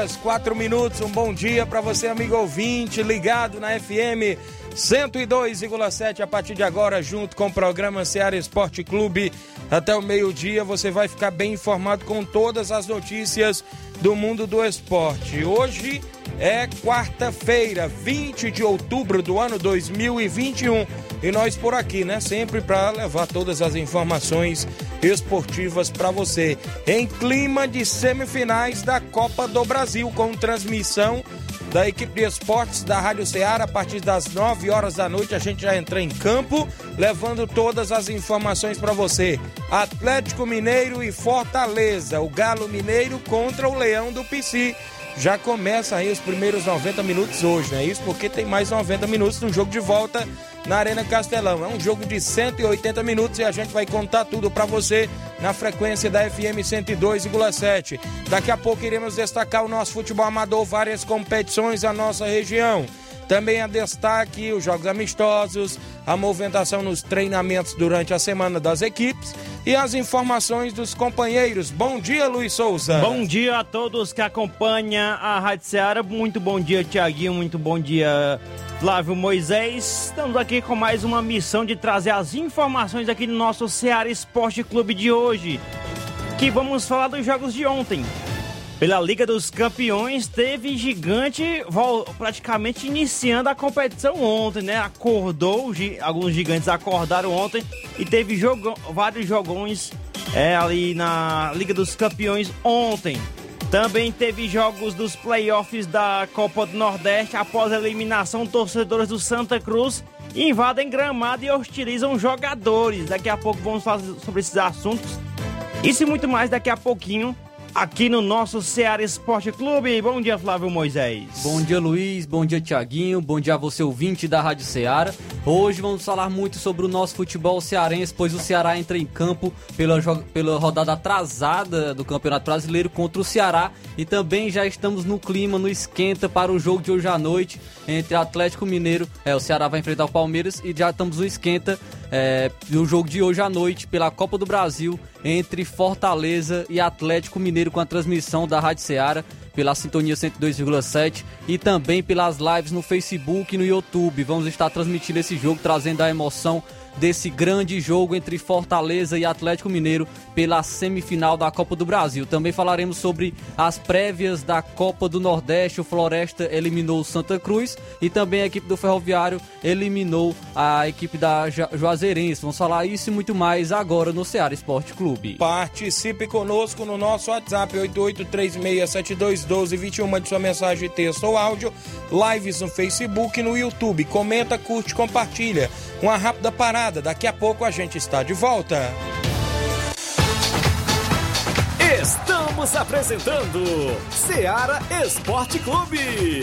Horas, 4 minutos. Um bom dia para você, amigo ouvinte, ligado na FM 102,7 a partir de agora, junto com o programa Ceará Esporte Clube. Até o meio-dia você vai ficar bem informado com todas as notícias do mundo do esporte. Hoje é quarta-feira, 20 de outubro do ano 2021. E nós por aqui, né? Sempre para levar todas as informações esportivas para você. Em clima de semifinais da Copa do Brasil, com transmissão da equipe de esportes da Rádio Ceará. A partir das 9 horas da noite a gente já entra em campo, levando todas as informações para você. Atlético Mineiro e Fortaleza. O Galo Mineiro contra o Leão do Pici. Já começa aí os primeiros 90 minutos hoje, né? Isso porque tem mais 90 minutos no jogo de volta na Arena Castelão. É um jogo de 180 minutos e a gente vai contar tudo para você na frequência da FM 102,7. Daqui a pouco iremos destacar o nosso futebol amador, várias competições da nossa região. Também a destaque os jogos amistosos, a movimentação nos treinamentos durante a semana das equipes e as informações dos companheiros. Bom dia, Luiz Souza. Bom dia a todos que acompanham a Rádio Ceará. Muito bom dia, Tiaguinho. Muito bom dia, Flávio Moisés. Estamos aqui com mais uma missão de trazer as informações aqui no nosso Ceará Esporte Clube de hoje. Que vamos falar dos jogos de ontem. Pela Liga dos Campeões, teve gigante praticamente iniciando a competição ontem, né? Acordou, alguns gigantes acordaram ontem e teve vários jogões é, ali na Liga dos Campeões ontem. Também teve jogos dos playoffs da Copa do Nordeste após a eliminação torcedores do Santa Cruz invadem gramado e hostilizam jogadores. Daqui a pouco vamos falar sobre esses assuntos. Isso e muito mais daqui a pouquinho aqui no nosso Ceará Esporte Clube. Bom dia, Flávio Moisés. Bom dia, Luiz. Bom dia, Tiaguinho. Bom dia a você, ouvinte da Rádio Ceará. Hoje vamos falar muito sobre o nosso futebol cearense, pois o Ceará entra em campo pela, pela rodada atrasada do Campeonato Brasileiro contra o Ceará e também já estamos no clima, no esquenta para o jogo de hoje à noite entre Atlético Mineiro. É, o Ceará vai enfrentar o Palmeiras e já estamos no esquenta é, no jogo de hoje à noite pela Copa do Brasil entre Fortaleza e Atlético Mineiro com a transmissão da Rádio Ceará pela Sintonia 102,7 e também pelas lives no Facebook e no YouTube. Vamos estar transmitindo esse jogo, trazendo a emoção desse grande jogo entre Fortaleza e Atlético Mineiro pela semifinal da Copa do Brasil. Também falaremos sobre as prévias da Copa do Nordeste. O Floresta eliminou o Santa Cruz e também a equipe do Ferroviário eliminou a equipe da Juazeirense. Vamos falar isso e muito mais agora no Ceará Esporte Clube. Participe conosco no nosso WhatsApp 8836721221. Mande sua mensagem, texto ou áudio. Lives no Facebook e no YouTube. Comenta, curte, compartilha. Uma rápida parada, daqui a pouco a gente está de volta. Estamos apresentando Seara Esporte Clube.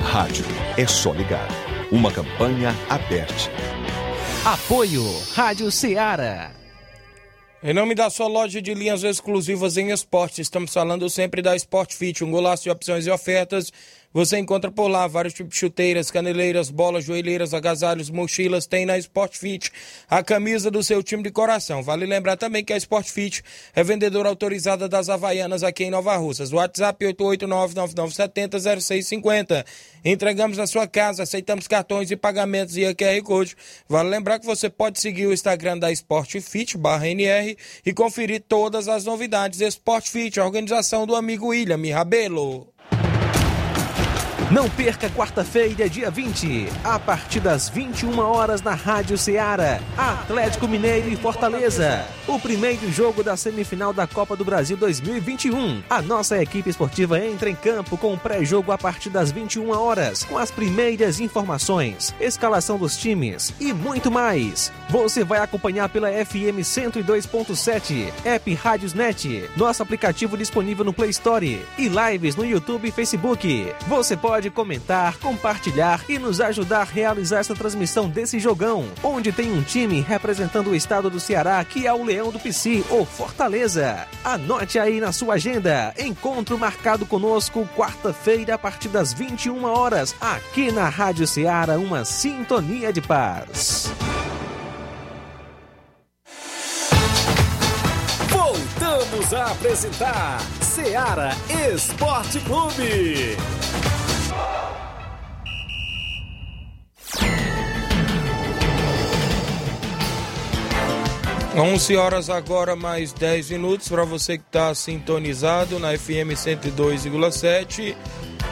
Rádio é só ligar. Uma campanha aberta. Apoio Rádio Ceará. Em nome da sua loja de linhas exclusivas em esportes, estamos falando sempre da Sport Fit, um golaço de opções e ofertas você encontra por lá vários tipos de chuteiras, caneleiras, bolas, joelheiras, agasalhos, mochilas. Tem na Sport Fit a camisa do seu time de coração. Vale lembrar também que a Sport Fit é vendedora autorizada das Havaianas aqui em Nova Russas. WhatsApp 889-9970-0650. Entregamos na sua casa, aceitamos cartões e pagamentos e QR Code. Vale lembrar que você pode seguir o Instagram da Sport Fit, barra NR, e conferir todas as novidades. Sport Fit, a organização do amigo William Rabelo. Não perca quarta-feira, dia 20, a partir das 21 horas na Rádio Ceará, Atlético Mineiro e Fortaleza. O primeiro jogo da semifinal da Copa do Brasil 2021. A nossa equipe esportiva entra em campo com o pré-jogo a partir das 21 horas, com as primeiras informações, escalação dos times e muito mais. Você vai acompanhar pela FM 102.7, app Rádiosnet, nosso aplicativo disponível no Play Store e lives no YouTube e Facebook. Você pode pode comentar, compartilhar e nos ajudar a realizar essa transmissão desse jogão, onde tem um time representando o estado do Ceará, que é o Leão do Pici, ou Fortaleza. Anote aí na sua agenda. Encontro marcado conosco quarta-feira a partir das 21 horas, aqui na Rádio Ceará, uma sintonia de paz. Voltamos a apresentar Ceará Esporte Clube. 11 horas agora, mais 10 minutos para você que está sintonizado na FM 102,7.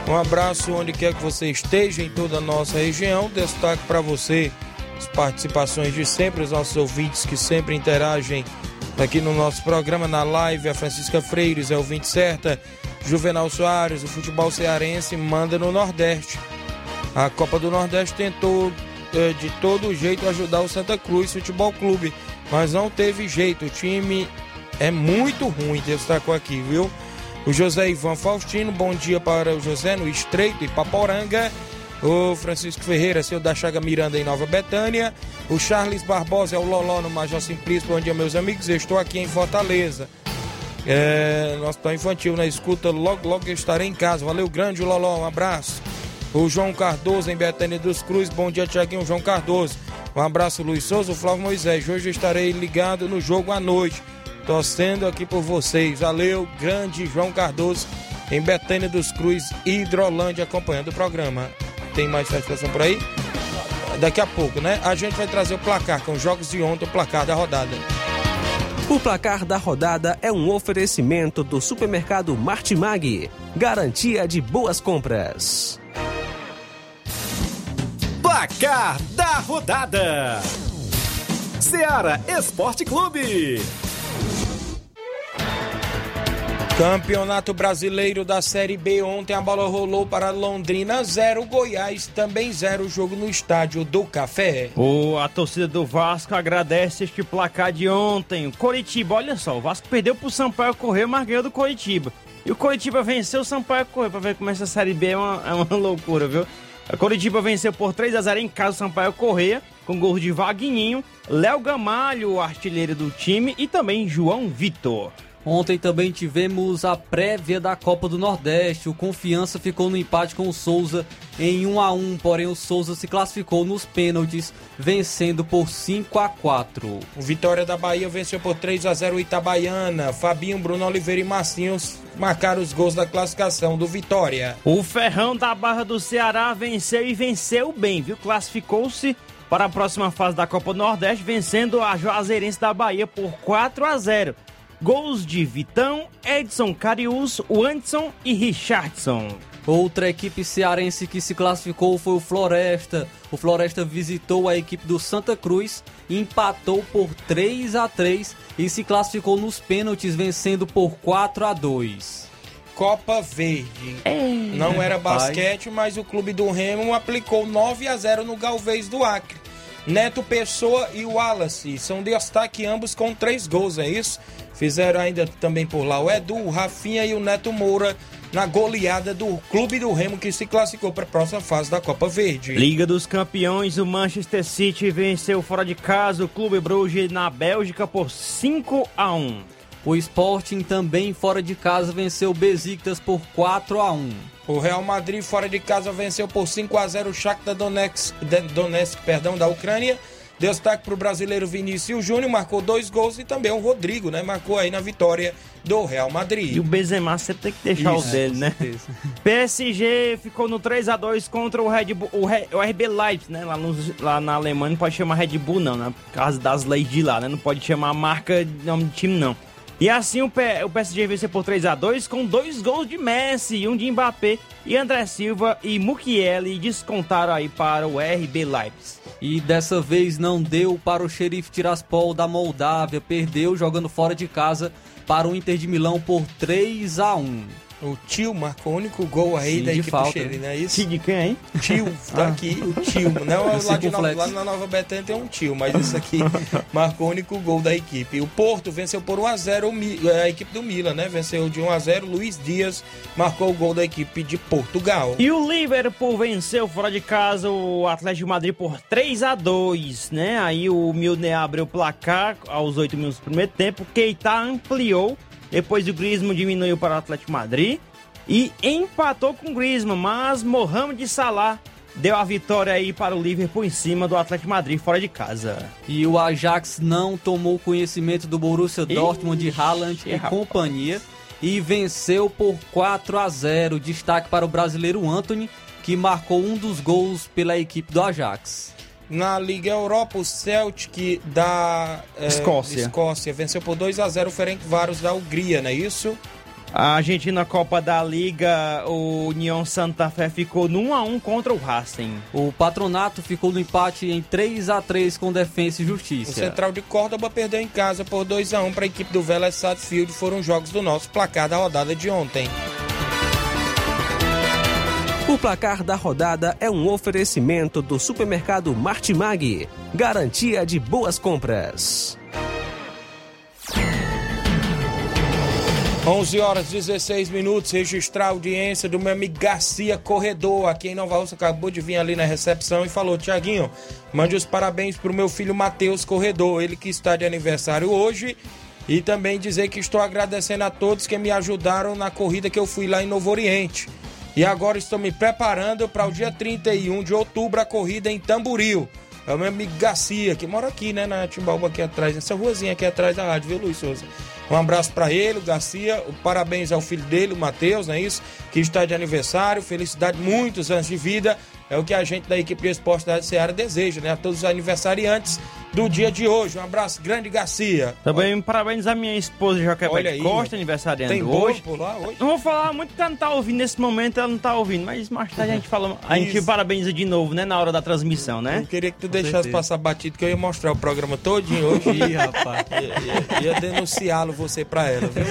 Um abraço onde quer que você esteja em toda a nossa região. Destaque para você as participações de sempre, os nossos ouvintes que sempre interagem aqui no nosso programa, na live. A Francisca Freires é ouvinte certa. Juvenal Soares, o futebol cearense manda no Nordeste. A Copa do Nordeste tentou eh, de todo jeito ajudar o Santa Cruz Futebol Clube mas não teve jeito. O time é muito ruim, destacou aqui, viu? O José Ivan Faustino, bom dia para o José no Estreito e Paporanga. O Francisco Ferreira, seu da Chaga Miranda em Nova Betânia. O Charles Barbosa é o Loló no Major Simplício. Bom dia, meus amigos. Eu estou aqui em Fortaleza. É, nosso tão infantil na escuta. Logo, logo eu estarei em casa. Valeu, grande Loló. Um abraço. O João Cardoso em Betânia dos Cruz. Bom dia, Tiaguinho. João Cardoso. Um abraço, Luiz Souza, Flávio Moisés. Hoje eu estarei ligado no jogo à noite, torcendo aqui por vocês. Valeu, grande João Cardoso, em Betânia dos Cruz, Hidrolândia, acompanhando o programa. Tem mais satisfação por aí? Daqui a pouco, né? A gente vai trazer o placar com os jogos de ontem, o placar da rodada. O placar da rodada é um oferecimento do supermercado Martimag. Garantia de boas compras. Placar da rodada: Seara Esporte Clube. Campeonato Brasileiro da Série B. Ontem a bola rolou para Londrina 0, Goiás também 0. Jogo no estádio do Café. O, a torcida do Vasco agradece este placar de ontem. O Coritiba, olha só, o Vasco perdeu para o Sampaio Correio, mas ganhou do Coritiba. E o Coritiba venceu o Sampaio Correio. Para ver como essa Série B é uma, é uma loucura, viu? A Coritiba venceu por 3 a 0 em casa o Sampaio Correia, com gols de Vaguinho, Léo Gamalho, artilheiro do time, e também João Vitor. Ontem também tivemos a prévia da Copa do Nordeste. O Confiança ficou no empate com o Souza em 1 a 1, porém o Souza se classificou nos pênaltis, vencendo por 5 a 4. O Vitória da Bahia venceu por 3 a 0 o Itabaiana. Fabinho, Bruno Oliveira e Marcinhos marcaram os gols da classificação do Vitória. O Ferrão da Barra do Ceará venceu e venceu bem, viu? Classificou-se para a próxima fase da Copa do Nordeste, vencendo a Juazeirense da Bahia por 4 a 0. Gols de Vitão, Edson Carius, Anderson e Richardson. Outra equipe cearense que se classificou foi o Floresta. O Floresta visitou a equipe do Santa Cruz, empatou por 3 a 3 e se classificou nos pênaltis, vencendo por 4 a 2. Copa Verde. Não era rapaz. basquete, mas o clube do Remo aplicou 9 a 0 no Galvez do Acre. Neto Pessoa e Wallace são destaque ambos com três gols, é isso? Fizeram ainda também por lá o Edu, o Rafinha e o Neto Moura na goleada do clube do Remo que se classificou para a próxima fase da Copa Verde. Liga dos Campeões, o Manchester City venceu fora de casa o Clube Bruges na Bélgica por 5 a 1. O Sporting também fora de casa venceu o Besiktas por 4 a 1. O Real Madrid fora de casa venceu por 5 a 0 o Shakhtar Donetsk, Donetsk perdão, da Ucrânia. Destaque para o brasileiro Vinícius Júnior, marcou dois gols e também o Rodrigo, né? Marcou aí na vitória do Real Madrid. E o Benzema sempre tem que deixar Isso, o dele, né? PSG ficou no 3 a 2 contra o Red Bull, o, Re- o RB Leipzig, né? Lá, nos- lá na Alemanha não pode chamar Red Bull não, né? Por causa das leis de lá, né? Não pode chamar a marca de nome de time não. E assim o, PSG venceu por 3 a 2 com dois gols de Messi, um de Mbappé e André Silva e Mukiele descontaram aí para o RB Leipzig. E dessa vez não deu para o Xerife Tiraspol da Moldávia, perdeu jogando fora de casa para o Inter de Milão por 3 a 1. O tio marcou o único gol aí Sim, da equipe falta, né? não é isso? Que de quem, hein? Tio, tá aqui o tio. Não, lá, de Nova, lá na Nova Betânia tem um tio, mas isso aqui marcou o único gol da equipe. O Porto venceu por 1x0 o Mi- a equipe do Milan, né? Venceu de 1x0. Luiz Dias marcou o gol da equipe de Portugal. E o Liverpool venceu fora de casa o Atlético de Madrid por 3 a 2 né? Aí o Milner abriu o placar aos 8 minutos do primeiro tempo. Keita ampliou, depois o Griezmann diminuiu para o Atlético Madrid e empatou com o Griezmann, mas Mohamed Salah deu a vitória aí para o Liverpool em cima do Atlético Madrid fora de casa. E o Ajax não tomou conhecimento do Borussia Dortmund de Haaland e rapaz. companhia e venceu por 4 a 0. Destaque para o brasileiro Anthony, que marcou um dos gols pela equipe do Ajax. Na Liga Europa, o Celtic da eh, Escócia. Escócia venceu por 2x0 o Ferencváros da Hungria, não é isso? A Argentina Copa da Liga, o União Santa Fé ficou no 1 a 1 contra o Racing. O Patronato ficou no empate em 3 a 3 com Defensa e O Justiça. Central de Córdoba perdeu em casa por 2x1 para a equipe do Vélez Sarsfield. Foram jogos do nosso placar da rodada de ontem. O placar da rodada é um oferecimento do supermercado Martimag. Garantia de boas compras. 11 horas 16 minutos, registrar a audiência do meu amigo Garcia Corredor, aqui em Nova Rússia, acabou de vir ali na recepção e falou, Tiaguinho, mande os parabéns pro meu filho Matheus Corredor, ele que está de aniversário hoje, e também dizer que estou agradecendo a todos que me ajudaram na corrida que eu fui lá em Novo Oriente. E agora estou me preparando para o dia 31 de outubro, a corrida em Tamboril. É o meu amigo Garcia, que mora aqui, né, na Timbaúba, aqui atrás, nessa ruazinha aqui atrás da rádio, viu, Luiz Souza? Um abraço para ele, o Garcia, parabéns ao filho dele, o Matheus, não é isso? Que está de aniversário, felicidade, muitos anos de vida. É o que a gente da equipe de esporte da Ceará deseja, né? A todos os aniversariantes do dia de hoje. Um abraço grande, Garcia. Também parabéns à minha esposa Joquebete Olha aí, Costa, aniversariando Tem hoje. por lá hoje? Não vou falar muito que ela não tá ouvindo nesse momento, ela não tá ouvindo, mas mais tarde a gente fala. A gente Isso. parabeniza de novo, né? Na hora da transmissão, né? Eu queria que tu deixasse certeza. passar batido, que eu ia mostrar o programa todinho hoje. Ih, rapaz. Ia, ia- ia denunciá-lo você pra ela, viu?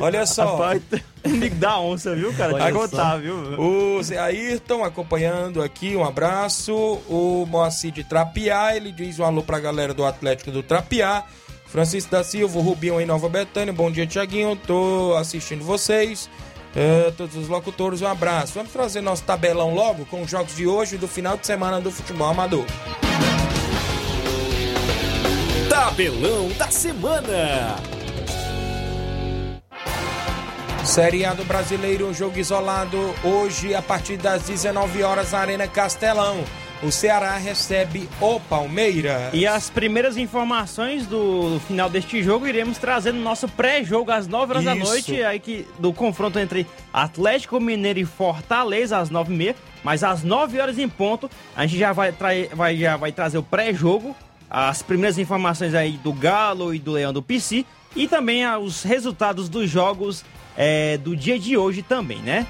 Olha só. Rapaz, amigo da onça, viu, cara? Olha Vai só. contar, viu? O Zé Ayrton acompanhando aqui, um abraço. O Moacir de Trapiá, ele diz um alô pra galera do Atlético do Trapiá. Francisco da Silva, Rubinho em Nova Betânia. Bom dia, Tiaguinho. Tô assistindo vocês. É, todos os locutores, um abraço. Vamos trazer nosso tabelão logo com os jogos de hoje e do final de semana do futebol amador. Tabelão da semana. Série A do Brasileiro, um jogo isolado hoje a partir das 19 horas na Arena Castelão. O Ceará recebe o Palmeiras. E as primeiras informações do, final deste jogo iremos trazer no nosso pré-jogo às 9 horas da Isso. noite, aí que, do confronto entre Atlético Mineiro e Fortaleza às 9h30. Mas às 9 horas em ponto, a gente já vai, trai- vai, já vai trazer o pré-jogo, as primeiras informações aí do Galo e do Leão do PC, e também os resultados dos jogos eh, do dia de hoje também, né?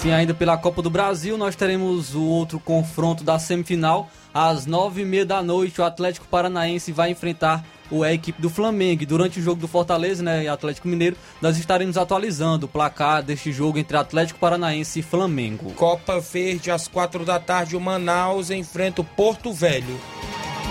Sim, ainda pela Copa do Brasil, nós teremos o outro confronto da semifinal. Às nove e meia da noite, o Atlético Paranaense vai enfrentar o a equipe do Flamengo. Durante o jogo do Fortaleza, né, e Atlético Mineiro, nós estaremos atualizando o placar deste jogo entre Atlético Paranaense e Flamengo. Copa Verde, às quatro da tarde, o Manaus enfrenta o Porto Velho.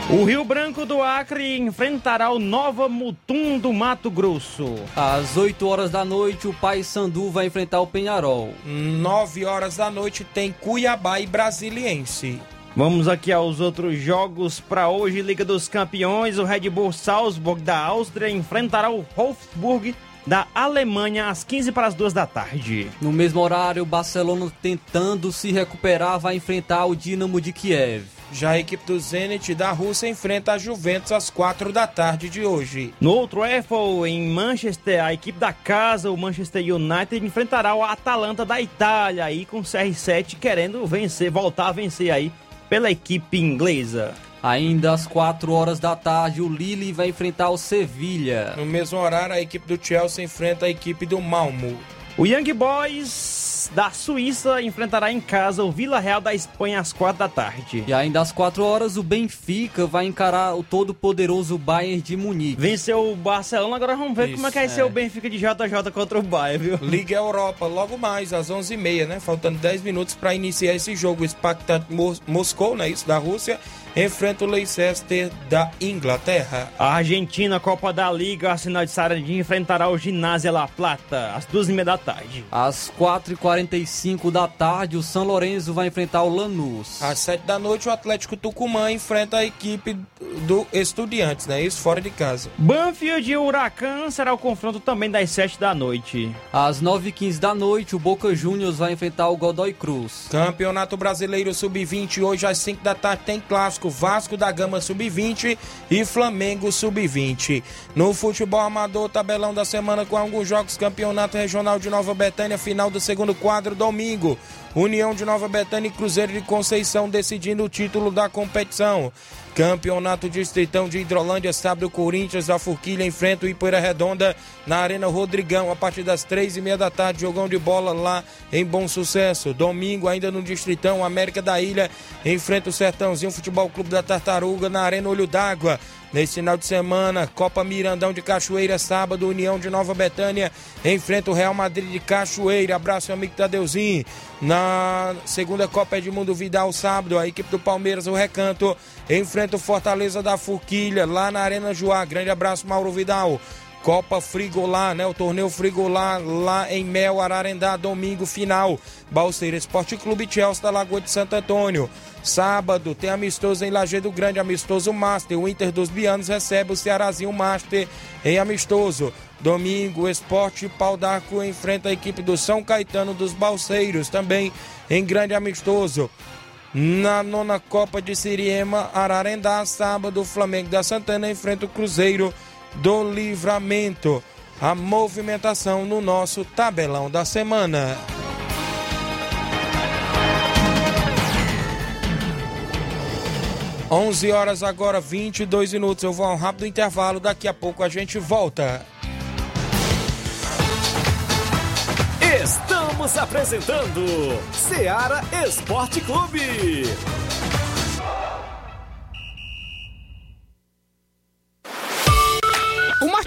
O Rio Branco do Acre enfrentará o Nova Mutum do Mato Grosso. Às 8 horas da noite, o Paysandu vai enfrentar o Penharol. 9 horas da noite tem Cuiabá e Brasiliense. Vamos aqui aos outros jogos para hoje. Liga dos Campeões, o Red Bull Salzburg da Áustria enfrentará o Wolfsburg da Alemanha às 15 para as 2 da tarde. No mesmo horário, o Barcelona tentando se recuperar vai enfrentar o Dinamo de Kiev. Já a equipe do Zenit da Rússia enfrenta a Juventus às 4 da tarde de hoje. No outro EFL, em Manchester, a equipe da casa, o Manchester United, enfrentará o Atalanta da Itália, aí com o CR7 querendo vencer, voltar a vencer aí pela equipe inglesa. Ainda às 4 horas da tarde, o Lille vai enfrentar o Sevilha. No mesmo horário, a equipe do Chelsea enfrenta a equipe do Malmo. O Young Boys da Suíça enfrentará em casa o Vila Real da Espanha às 4 da tarde. E ainda às 4 horas, o Benfica vai encarar o todo-poderoso Bayern de Munique. Venceu o Barcelona, agora vamos ver Isso, como é que vai é. ser o Benfica de JJ contra o Bayern, viu? Liga Europa, logo mais, às 11h30, né? Faltando 10 minutos para iniciar esse jogo. O Spartak Mos- Moscou, né? Isso, da Rússia, enfrenta o Leicester da Inglaterra. A Argentina, Copa da Liga, a Sinal de Sarandinha enfrentará o Ginásio La Plata às 2h30 da tarde. Às 4h45 da tarde, o São Lourenço vai enfrentar o Lanús. Às 7 da noite, o Atlético Tucumã enfrenta a equipe do Estudiantes, né? Isso fora de casa. Banfield e Huracan será o confronto também das 7 da noite. Às 9h15 da noite, o Boca Juniors vai enfrentar o Godoy Cruz. Campeonato Brasileiro Sub-20, hoje às 5 da tarde tem clássico Vasco da Gama Sub-20 e Flamengo Sub-20. No futebol amador, tabelão da semana com alguns jogos, Campeonato Regional de Nova Betânia, final do segundo quadro, domingo. União de Nova Betânia e Cruzeiro de Conceição decidindo o título da competição. Campeonato Distritão de Hidrolândia, sábado, Corinthians da Forquilha enfrenta o Ipoeira Redonda na Arena Rodrigão, a partir das três e meia da tarde, jogão de bola lá em Bom Sucesso. Domingo, ainda no Distritão, América da Ilha enfrenta o Sertãozinho Futebol Clube da Tartaruga na Arena Olho d'Água. Nesse final de semana, Copa Mirandão de Cachoeira, sábado, União de Nova Betânia enfrenta o Real Madrid de Cachoeira. Abraço, amigo Tadeuzinho. Na segunda Copa Edmundo Vidal, sábado, a equipe do Palmeiras, o Recanto, enfrenta o Fortaleza da Forquilha, lá na Arena Joá. Grande abraço, Mauro Vidal. Copa Frigolá, né? O torneio Frigolá lá em Mel, Ararendá, domingo final. Balseira Esporte Clube Chelsea da Lagoa de Santo Antônio. Sábado tem amistoso em Lajeado Grande, amistoso Master. O Inter dos Bianos recebe o Cearazinho Master em amistoso. Domingo, Esporte Pau d'Arco enfrenta a equipe do São Caetano dos Balseiros, também em grande amistoso. Na nona Copa de Siriema, Ararendá, sábado, o Flamengo da Santana enfrenta o Cruzeiro do Livramento. A movimentação no nosso tabelão da semana. Onze horas agora, 22 minutos. Eu vou a um rápido intervalo. Daqui a pouco a gente volta. Estamos apresentando Seara Esporte Clube.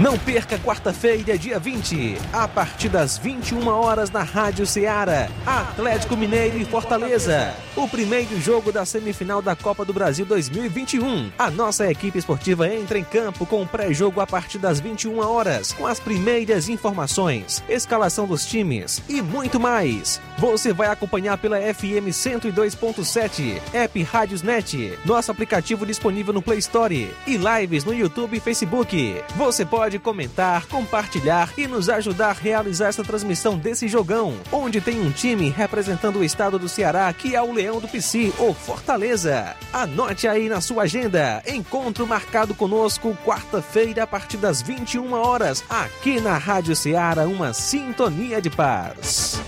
Não perca quarta-feira, dia 20, a partir das 21 horas na Rádio Ceará, Atlético Mineiro e Fortaleza. O primeiro jogo da semifinal da Copa do Brasil 2021. A nossa equipe esportiva entra em campo com o pré-jogo a partir das 21 horas, com as primeiras informações, escalação dos times e muito mais. Você vai acompanhar pela FM 102.7, app Rádiosnet, nosso aplicativo disponível no Play Store e lives no YouTube e Facebook. Você pode comentar, compartilhar e nos ajudar a realizar essa transmissão desse jogão, onde tem um time representando o estado do Ceará, que é o Leão do Pici, ou Fortaleza. Anote aí na sua agenda. Encontro marcado conosco quarta-feira a partir das 21 horas, aqui na Rádio Ceará, uma sintonia de paz.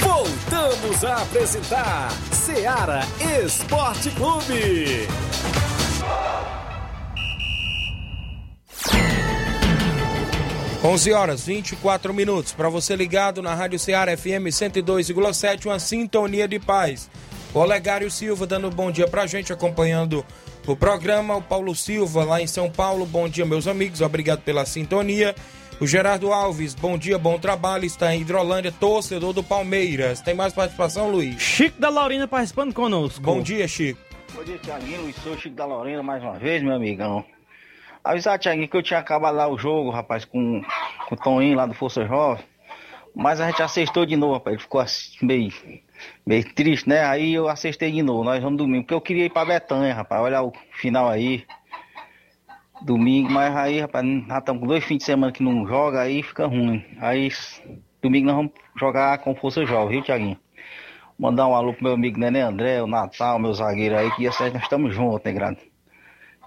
Voltamos a apresentar Seara Esporte Clube. 11 horas 24 minutos. Para você ligado na Rádio Ceará FM 102,7, uma sintonia de paz. O Olegário Silva dando bom dia pra gente, acompanhando o programa. O Paulo Silva lá em São Paulo. Bom dia, meus amigos. Obrigado pela sintonia. O Gerardo Alves, bom dia, bom trabalho. Está em Hidrolândia, torcedor do Palmeiras. Tem mais participação, Luiz? Chico da Laurina participando conosco. Bom dia, Chico. Bom dia, Tiaguinho. Luiz sou Chico da Lorena mais uma vez, meu amigão. Avisar, Tiaguinho, que eu tinha acabado lá o jogo, rapaz, com, com o Toninho lá do Força Jovem. Mas a gente assistou de novo, rapaz. Ele ficou assim, meio, meio triste, né? Aí eu assistei de novo. Nós vamos domingo. Porque eu queria ir pra Betanha, rapaz. Olha o final aí. Domingo, mas aí, rapaz, já estamos com dois fins de semana que não joga, aí fica ruim. Aí, domingo nós vamos jogar com Força Jovem, viu, Tiaguinho? Mandar um alô pro meu amigo Nenê André, o Natal, meu zagueiro aí, que nós estamos juntos, né, grande?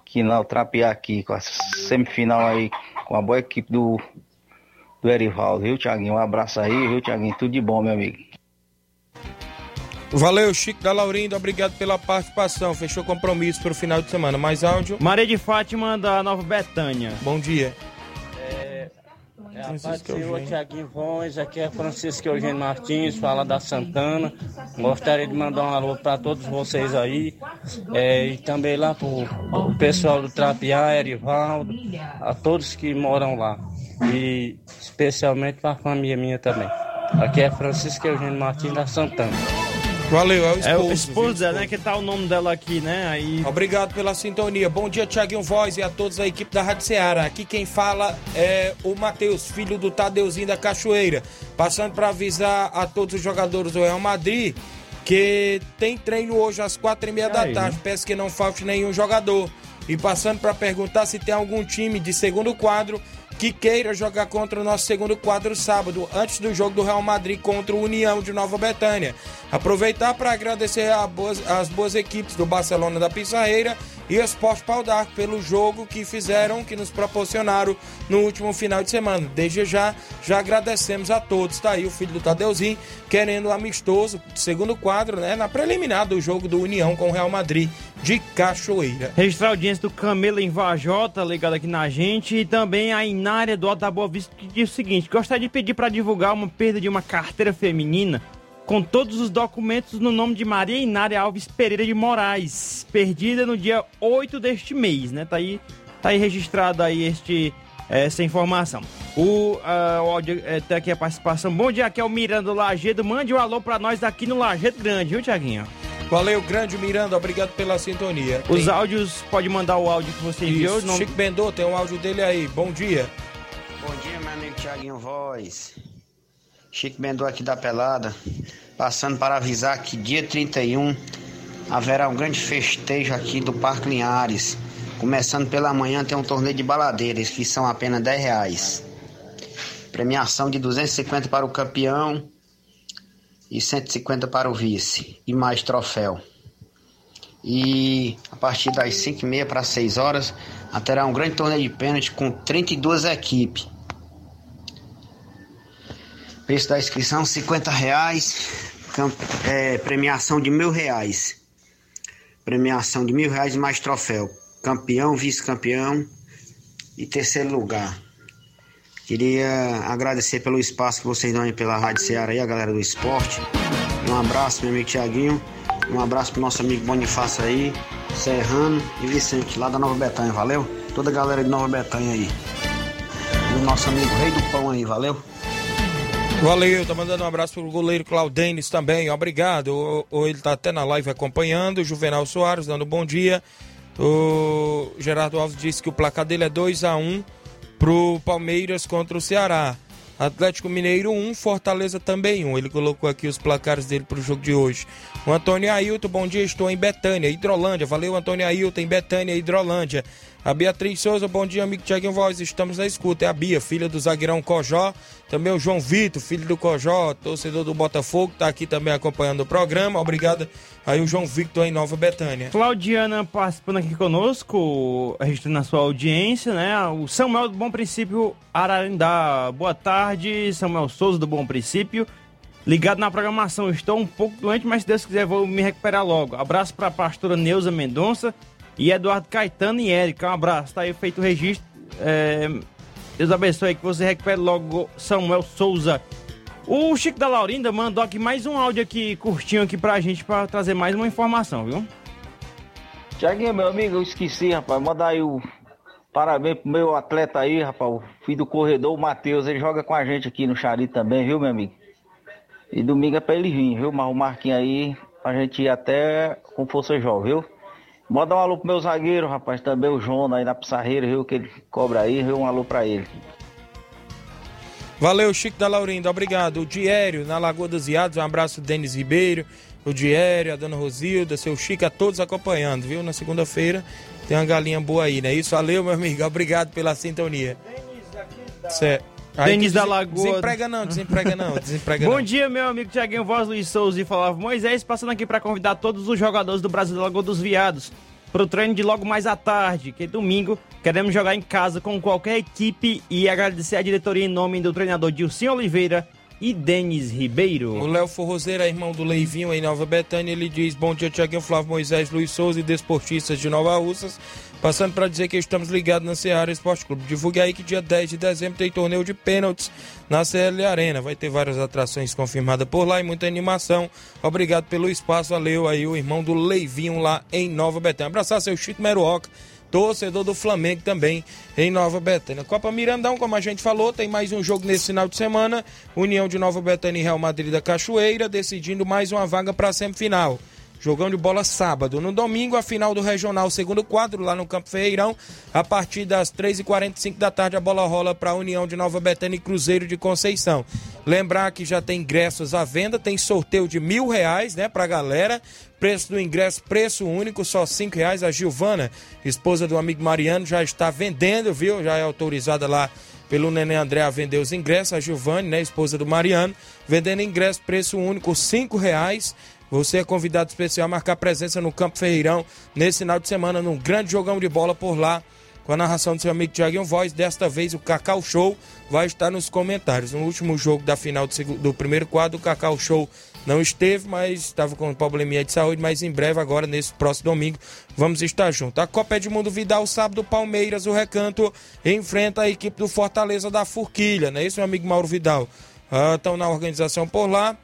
Que não trapear aqui com a semifinal aí, com a boa equipe do, do Erivaldo, viu, Tiaguinho? Um abraço aí, viu, Tiaguinho? Tudo de bom, meu amigo. Valeu, Chico da Laurindo, obrigado pela participação. Fechou compromisso para o final de semana. Mais áudio? Maria de Fátima da Nova Betânia. Bom dia. É, é a paz do Senhor, Tiaguinho Voz, aqui é Francisco Eugênio Martins, fala da Santana. Gostaria de mandar um alô para todos vocês aí. É, e também lá para o pessoal do Trapiá, Erivaldo, a todos que moram lá. E especialmente para a família minha também. Aqui é Francisco Eugênio Martins da Santana. Valeu, é o esposo. É o esposo né? Que tá o nome dela aqui, né? Aí... Obrigado pela sintonia. Bom dia, Tiaguinho Voz e a todos da equipe da Rádio Ceará. Aqui quem fala é o Matheus, filho do Tadeuzinho da Cachoeira. Passando para avisar a todos os jogadores do Real Madrid que tem treino hoje às quatro e meia da Aí, tarde. né? Peço que não falte nenhum jogador. E passando para perguntar se tem algum time de segundo quadro que queira jogar contra o nosso segundo quadro sábado, antes do jogo do Real Madrid contra o União de Nova Betânia. Aproveitar para agradecer boas- as boas equipes do Barcelona da Pissarreira e Esporte Pau d'Arco pelo jogo que fizeram, que nos proporcionaram no último final de semana. Desde já, já agradecemos a todos. Tá aí o filho do Tadeuzinho querendo um amistoso, segundo quadro, né, na preliminar do jogo do União com o Real Madrid de Cachoeira. Registrar a audiência do Camelo em Vajota, ligado aqui na gente, e também a Inária do Alto da Boa Vista, que diz o seguinte: gostaria de pedir para divulgar uma perda de uma carteira feminina com todos os documentos no nome de Maria Inária Alves Pereira de Moraes, perdida no dia 8 deste mês, né? Tá aí, tá aí registrado aí este, essa informação. O, ah, o áudio, é, tem aqui a participação. Bom dia, aqui é o Miranda do Lagedo. Mande um alô para nós aqui no Lagedo Grande, viu, Tiaguinho? Valeu, grande Miranda, obrigado pela sintonia. Os Tem- áudios, pode mandar o áudio que você enviou. Não- Chico Bendô, tem um áudio dele aí. Bom dia. Bom dia, meu amigo Tiaguinho Voz. Chico Bendô aqui da Pelada. Passando para avisar que dia 31 haverá um grande festejo aqui do Parque Linhares. Começando pela manhã tem um torneio de baladeiras que são apenas 10 reais. Premiação de 250 para o campeão e 150 para o vice. E mais troféu. E a partir das 5 e meia para 6 horas, terá um grande torneio de pênalti com 32 equipes. Preço da inscrição 50 reais, é, premiação de mil reais. Premiação de mil reais mais troféu. Campeão, vice-campeão e terceiro lugar. Queria agradecer pelo espaço que vocês dão aí pela Rádio Ceará e a galera do esporte. Um abraço, meu amigo Tiaguinho. Um abraço pro nosso amigo Bonifácio aí. Serrano e Vicente, lá da Nova Betânia, valeu? Toda a galera de Nova Betânia aí. E o nosso amigo Rei do Pão aí, valeu? Valeu, tá mandando um abraço pro goleiro Claudenis também, obrigado. Ou ele tá até na live acompanhando. O Juvenal Soares dando bom dia. O Gerardo Alves disse que o placar dele é 2 a 1 pro Palmeiras contra o Ceará. Atlético Mineiro 1, Fortaleza também 1. Ele colocou aqui os placares dele para o jogo de hoje. O Antônio Ailton, bom dia, estou em Betânia, Hidrolândia. Valeu, Antônio Ailton, em Betânia, Hidrolândia. A Beatriz Souza, bom dia, amigo Tiaguinho Voz, estamos na escuta. É a Bia, filha do zagueirão Cojó. Também o João Vitor, filho do Cojó, torcedor do Botafogo, está aqui também acompanhando o programa. Obrigado aí o João Victor em Nova Betânia. Claudiana participando aqui conosco, registrando a sua audiência, né? O Samuel do Bom Princípio Ararindá. Boa tarde, Samuel Souza do Bom Princípio. Ligado na programação, estou um pouco doente, mas se Deus quiser vou me recuperar logo. Abraço para a pastora Neuza Mendonça e Eduardo Caetano e Érica. Um abraço, tá aí feito o registro. É... Deus abençoe que você recupere logo Samuel Souza. O Chico da Laurinda mandou aqui mais um áudio aqui curtinho aqui pra gente para trazer mais uma informação, viu? Tiaguinho, meu amigo, eu esqueci, rapaz. Manda aí o parabéns pro meu atleta aí, rapaz. O filho do corredor, o Matheus. Ele joga com a gente aqui no Xari também, viu, meu amigo? E domingo é pra ele vir, viu? Mas o Marquinhos aí, pra gente ir até com força jovem, viu? Manda um alô pro meu zagueiro, rapaz, também o João aí na Pissarreira, viu? Que ele cobra aí, viu? Um alô pra ele. Valeu, Chico da Laurinda, obrigado. O Diério, na Lagoa dos Iados, um abraço, Denis Ribeiro, o Diério, a dona Rosilda, seu Chico, a todos acompanhando, viu? Na segunda-feira tem uma galinha boa aí, né? Isso, valeu, meu amigo, obrigado pela sintonia. Certo. Denis da Lagoa. Desemprega não, desemprega não, desemprega Bom não. dia, meu amigo Tiaguinho Voz Luiz Souza e falava Moisés, passando aqui para convidar todos os jogadores do Brasil da Lagoa dos Viados para o treino de logo mais à tarde, que domingo queremos jogar em casa com qualquer equipe e agradecer a diretoria em nome do treinador Dilcinho Oliveira e Denis Ribeiro. O Léo Forrozeira, irmão do Leivinho em Nova Betânia, ele diz: Bom dia, Tiaguinho Flávio Moisés, Luiz Souza e desportistas de Nova Russas. Passando para dizer que estamos ligados na Seara Esporte Clube. Divulgue aí que dia 10 de dezembro tem torneio de pênaltis na CL Arena. Vai ter várias atrações confirmadas por lá e muita animação. Obrigado pelo espaço. Valeu aí o irmão do Leivinho lá em Nova Betânia. Abraçar seu Chico Meruoca torcedor do Flamengo também em Nova Betânia. Copa Mirandão, como a gente falou, tem mais um jogo nesse final de semana. União de Nova Betânia e Real Madrid da Cachoeira, decidindo mais uma vaga para a semifinal. Jogão de bola sábado. No domingo, a final do Regional segundo quadro, lá no Campo Ferreirão. A partir das 3h45 da tarde, a bola rola para a União de Nova Betânia e Cruzeiro de Conceição. Lembrar que já tem ingressos à venda, tem sorteio de mil reais, né, pra galera. Preço do ingresso, preço único, só cinco reais. A Gilvana, esposa do amigo Mariano, já está vendendo, viu? Já é autorizada lá pelo Nenê André a vender os ingressos. A Gilvane, né, esposa do Mariano, vendendo ingresso, preço único, cinco reais. Você é convidado especial a marcar presença no Campo Ferreirão nesse final de semana, num grande jogão de bola por lá, com a narração do seu amigo Tiaguinho Voz. Desta vez o Cacau Show vai estar nos comentários. No último jogo da final do, segundo, do primeiro quadro, o Cacau Show não esteve, mas estava com um probleminha de saúde, mas em breve, agora, nesse próximo domingo, vamos estar juntos. A Copa Edmundo Vidal, sábado, Palmeiras, o Recanto, enfrenta a equipe do Fortaleza da Forquilha, não é isso, meu amigo Mauro Vidal? Ah, estão na organização por lá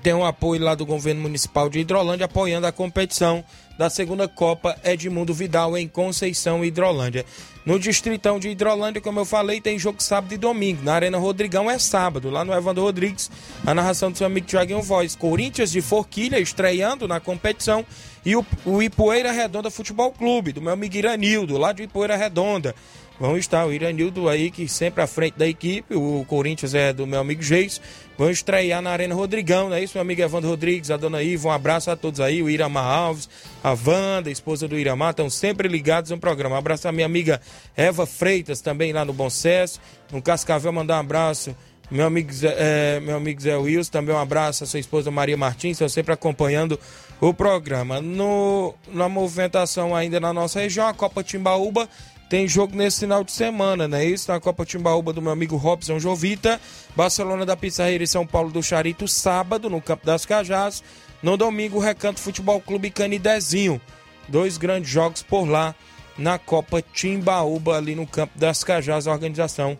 tem um apoio lá do governo municipal de Hidrolândia apoiando a competição da segunda Copa Edmundo Vidal em Conceição, Hidrolândia. No Distritão de Hidrolândia, como eu falei, tem jogo sábado e domingo. Na Arena Rodrigão é sábado, lá no Evandro Rodrigues, a narração do seu amigo Tiaguinho Voz. Corinthians de Forquilha estreando na competição e o, o Ipueira Redonda Futebol Clube, do meu amigo Iranildo, lá de Ipueira Redonda. Vão estar o Iranildo aí, que sempre à frente da equipe, o Corinthians é do meu amigo Geis. Vão estrear na Arena Rodrigão, não é isso, meu amigo Evandro Rodrigues, a dona Iva, um abraço a todos aí, o Iramar Alves, a Wanda, esposa do Iramar, estão sempre ligados no programa. Um abraço a minha amiga Eva Freitas, também lá no Bom Sucesso. No Cascavel, mandar um abraço. Meu amigo, é, meu amigo Zé Wilson, também um abraço a sua esposa Maria Martins, estão sempre acompanhando o programa. No, na movimentação ainda na nossa região, a Copa Timbaúba tem jogo nesse final de semana, né? Isso na Copa Timbaúba do meu amigo Robson Jovita. Barcelona da Pissarreira e São Paulo do Charito, sábado, no Campo das Cajás. No domingo, Recanto Futebol Clube Canidezinho. Dois grandes jogos por lá na Copa Timbaúba, ali no Campo das Cajás, a organização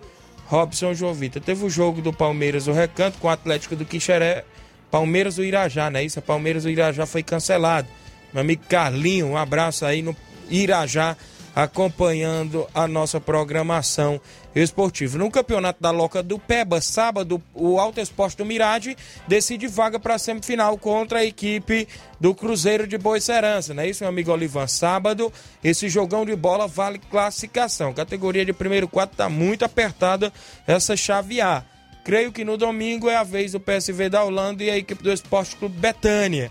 Robson Jovita. Teve o jogo do Palmeiras, o Recanto, com o Atlético do Quixeré. Palmeiras do Irajá, né? Isso, Palmeiras do Irajá foi cancelado meu amigo Carlinho, um abraço aí no Irajá, acompanhando a nossa programação esportiva. No campeonato da Loca do Peba, sábado, o Alto Esporte do Mirade decide vaga para a semifinal contra a equipe do Cruzeiro de Boa Serança, não é isso, meu amigo Olivan? Sábado, esse jogão de bola vale classificação. Categoria de primeiro quadro está muito apertada essa chave A. Creio que no domingo é a vez do PSV da Holanda e a equipe do Esporte Clube Betânia.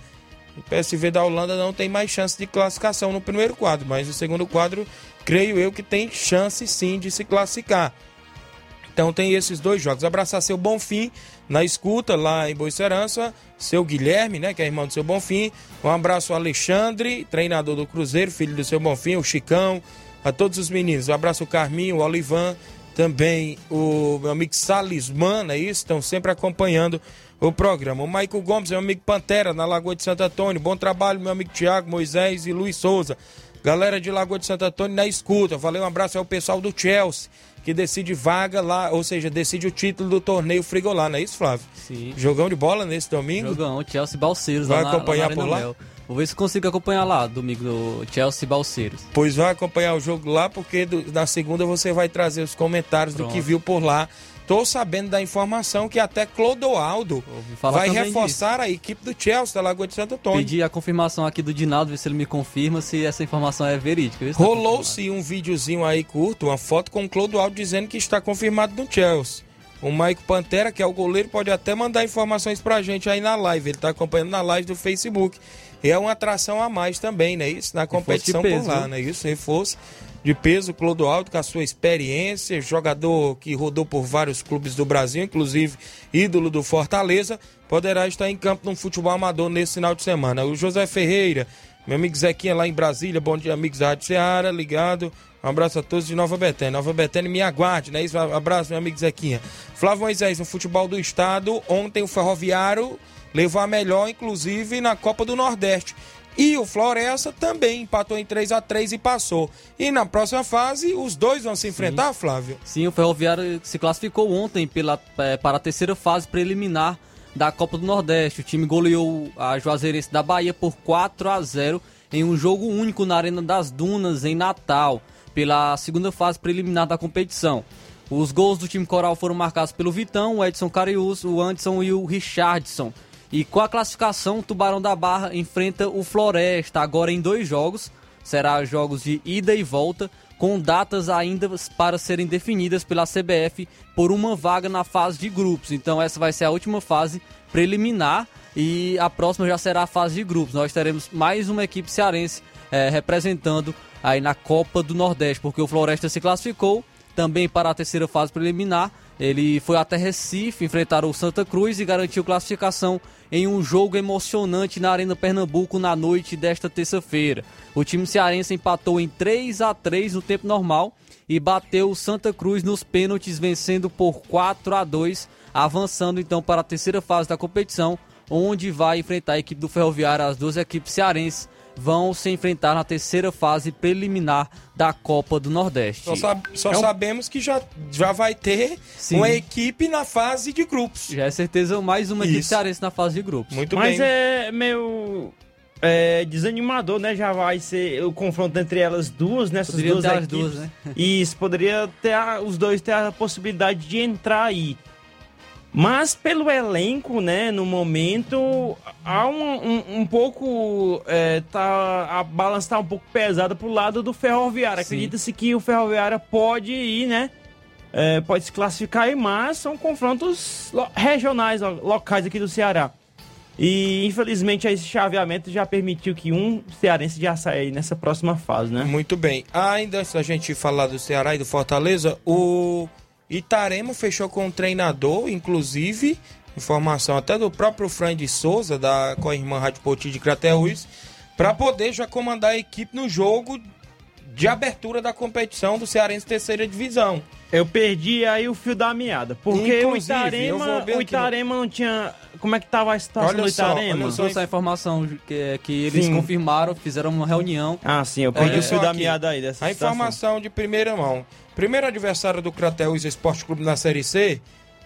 O PSV da Holanda não tem mais chance de classificação no primeiro quadro, mas no segundo quadro, creio eu que tem chance sim de se classificar. Então tem esses dois jogos. Abraçar seu Bonfim na escuta lá em Boicerança, seu Guilherme, né, que é irmão do seu Bonfim. Um abraço ao Alexandre, treinador do Cruzeiro, filho do seu Bonfim, o Chicão, a todos os meninos. Um abraço ao Carminho, o Olivan, também o meu amigo Salisman, é isso? Estão sempre acompanhando o programa. O Maico Gomes, meu amigo Pantera, na Lagoa de Santo Antônio. Bom trabalho, meu amigo Tiago, Moisés e Luiz Souza. Galera de Lagoa de Santo Antônio na escuta. Valeu, um abraço ao pessoal do Chelsea, que decide vaga lá, ou seja, decide o título do torneio Frigolá, não é isso, Flávio? Sim. Jogão de bola nesse domingo? Jogão, Chelsea Balseiros. Vai lá acompanhar na por lá? Mel. Vou ver se consigo acompanhar lá, domingo, do Chelsea Balseiros. Pois vai acompanhar o jogo lá, porque do- na segunda você vai trazer os comentários do que Pronto. viu por lá. Tô sabendo da informação que até Clodoaldo vai reforçar a equipe do Chelsea da Lagoa de Santo Antônio. Pedi a confirmação aqui do Dinaldo, ver se ele me confirma se essa informação é verídica. tá Rolou-se um videozinho aí curto, uma foto com o Clodoaldo dizendo que está confirmado no Chelsea. O Maico Pantera, que é o goleiro, pode até mandar informações pra gente aí na live. Ele tá acompanhando na live do Facebook. E é uma atração a mais também, né? Isso, na competição peso, por lá, né? Isso, reforço de peso, Clodoaldo, com a sua experiência, jogador que rodou por vários clubes do Brasil, inclusive ídolo do Fortaleza, poderá estar em campo no futebol amador nesse final de semana. O José Ferreira, meu amigo Zequinha lá em Brasília, bom dia, amigos da Rádio Ceará, ligado. Um abraço a todos de Nova Betânia. Nova Betânia, me aguarde, né? Isso, abraço, meu amigo Zequinha. Flávio Moisés, no futebol do estado, ontem o Ferroviário levou a melhor, inclusive, na Copa do Nordeste. E o Floresta também empatou em 3 a 3 e passou. E na próxima fase, os dois vão se enfrentar, Flávio? Sim, o Ferroviário se classificou ontem pela, eh, para a terceira fase preliminar da Copa do Nordeste. O time goleou a Juazeirense da Bahia por 4 a 0 em um jogo único na Arena das Dunas, em Natal, pela segunda fase preliminar da competição. Os gols do time coral foram marcados pelo Vitão, o Edson Carius, o Anderson e o Richardson. E com a classificação, o Tubarão da Barra enfrenta o Floresta agora em dois jogos. Será jogos de ida e volta, com datas ainda para serem definidas pela CBF por uma vaga na fase de grupos. Então essa vai ser a última fase preliminar e a próxima já será a fase de grupos. Nós teremos mais uma equipe cearense eh, representando aí na Copa do Nordeste, porque o Floresta se classificou também para a terceira fase preliminar. Ele foi até Recife enfrentar o Santa Cruz e garantiu classificação em um jogo emocionante na Arena Pernambuco na noite desta terça-feira. O time cearense empatou em 3 a 3 no tempo normal e bateu o Santa Cruz nos pênaltis, vencendo por 4 a 2, avançando então para a terceira fase da competição, onde vai enfrentar a equipe do Ferroviário. As duas equipes cearenses vão se enfrentar na terceira fase preliminar da Copa do Nordeste. Só, sab- só É um- sabemos que já, já vai ter Sim. uma equipe na fase de grupos. Já é certeza mais uma equipe Isso. cearense na fase de grupos. Muito Mas bem. é meio é, desanimador, né? Já vai ser o confronto entre elas duas, nessas Poderia duas equipes. duas, né? E isso poderia ter a- os dois ter a possibilidade de entrar aí. Mas pelo elenco, né, no momento, há um, um, um pouco. é, tá, a balança tá um pouco pesada pro lado do Ferroviário. Acredita-se que o Ferroviário pode ir, né? é, pode se classificar aí, mas são confrontos lo- regionais, lo- locais aqui do Ceará. E infelizmente esse chaveamento já permitiu que um cearense já saia aí nessa próxima fase, né? Muito bem. Ainda antes da gente falar do Ceará e do Fortaleza, o Itarema fechou com o treinador, inclusive, informação até do próprio Fran de Souza, da com a irmã Rádio Poti de Crateús, para poder já comandar a equipe no jogo de abertura da competição do Cearense Terceira Divisão. Eu perdi aí o fio da meada. Porque o Inclusive, eu Itarema, o Itarema não tinha. Como é que tava a situação Olha do só, Itarema? olha só Trouxe a informação que, que eles Sim. confirmaram, fizeram uma reunião. Ah, sim, eu perdi Olha o fio só da meada aí dessa A situação. informação de primeira mão. Primeiro adversário do Crateus Esporte Clube na Série C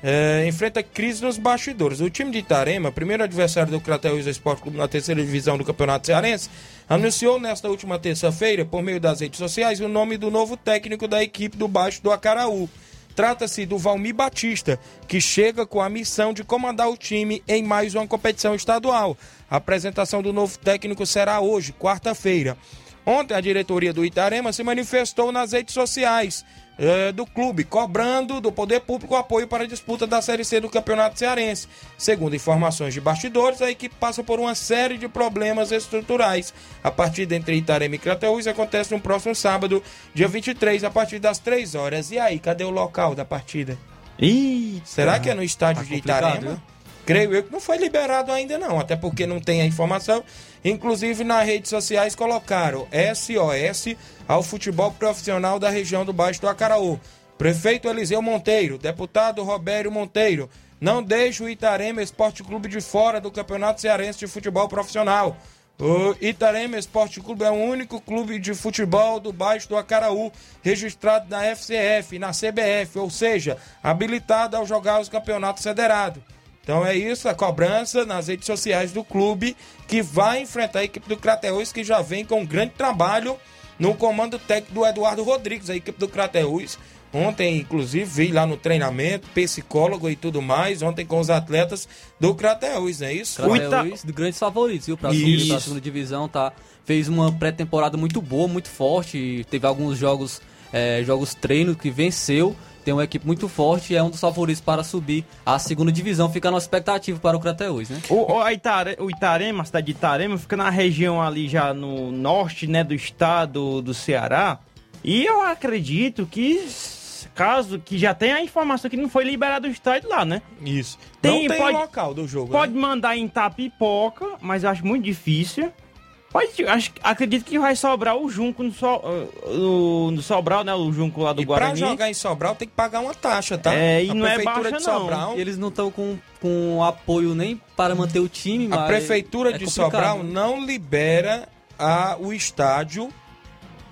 é, enfrenta crise nos bastidores. O time de Itarema, primeiro adversário do Crateus Esporte Clube na terceira divisão do Campeonato Cearense, anunciou nesta última terça-feira, por meio das redes sociais, o nome do novo técnico da equipe do Baixo do Acaraú. Trata-se do Valmir Batista, que chega com a missão de comandar o time em mais uma competição estadual. A apresentação do novo técnico será hoje, quarta-feira. Ontem, a diretoria do Itarema se manifestou nas redes sociais eh, do clube, cobrando do poder público apoio para a disputa da Série C do Campeonato Cearense. Segundo informações de bastidores, a equipe passa por uma série de problemas estruturais. A partida entre Itarema e Crateús acontece no próximo sábado, dia 23, a partir das 3 horas. E aí, cadê o local da partida? Ih, Será que é no estádio tá de Itarema? Creio eu que não foi liberado ainda não, até porque não tem a informação. Inclusive nas redes sociais colocaram SOS ao futebol profissional da região do Baixo do Acaraú. Prefeito Eliseu Monteiro, deputado Robério Monteiro, não deixe o Itarema Esporte Clube de fora do Campeonato Cearense de Futebol Profissional. O Itarema Esporte Clube é o único clube de futebol do Baixo do Acaraú registrado na FCF, na CBF, ou seja, habilitado ao jogar os campeonatos federados. Então é isso, a cobrança nas redes sociais do clube que vai enfrentar a equipe do Crateus, que já vem com um grande trabalho no comando técnico do Eduardo Rodrigues, a equipe do Crateus. Ontem, inclusive, vi lá no treinamento, psicólogo e tudo mais, ontem com os atletas do Crateus, não é isso? Crateus, do grandes favoritos, viu? Pra subir pra segunda divisão, tá? Fez uma pré-temporada muito boa, muito forte. Teve alguns jogos, é, jogos treino que venceu. Tem uma equipe muito forte e é um dos favoritos para subir à segunda divisão. Fica a nossa expectativa para o Crateus, né? O, o, Itare, o Itarema, a cidade de Itarema, fica na região ali já no norte, né, do estado do Ceará. E eu acredito que, caso que já tenha a informação que não foi liberado o estádio lá, né? Isso. Não tem local do jogo, Pode né? mandar em Tapipoca, mas eu acho muito difícil. Pode, acho, acredito que vai sobrar o Junco no, so, no, no Sobral, né? O Junco lá do E pra Guarani. jogar em Sobral tem que pagar uma taxa, tá? É, e a não é baixa, de não. Sobral, Eles não estão com, com apoio nem para manter o time, a prefeitura é de complicado. Sobral não libera a, o estádio,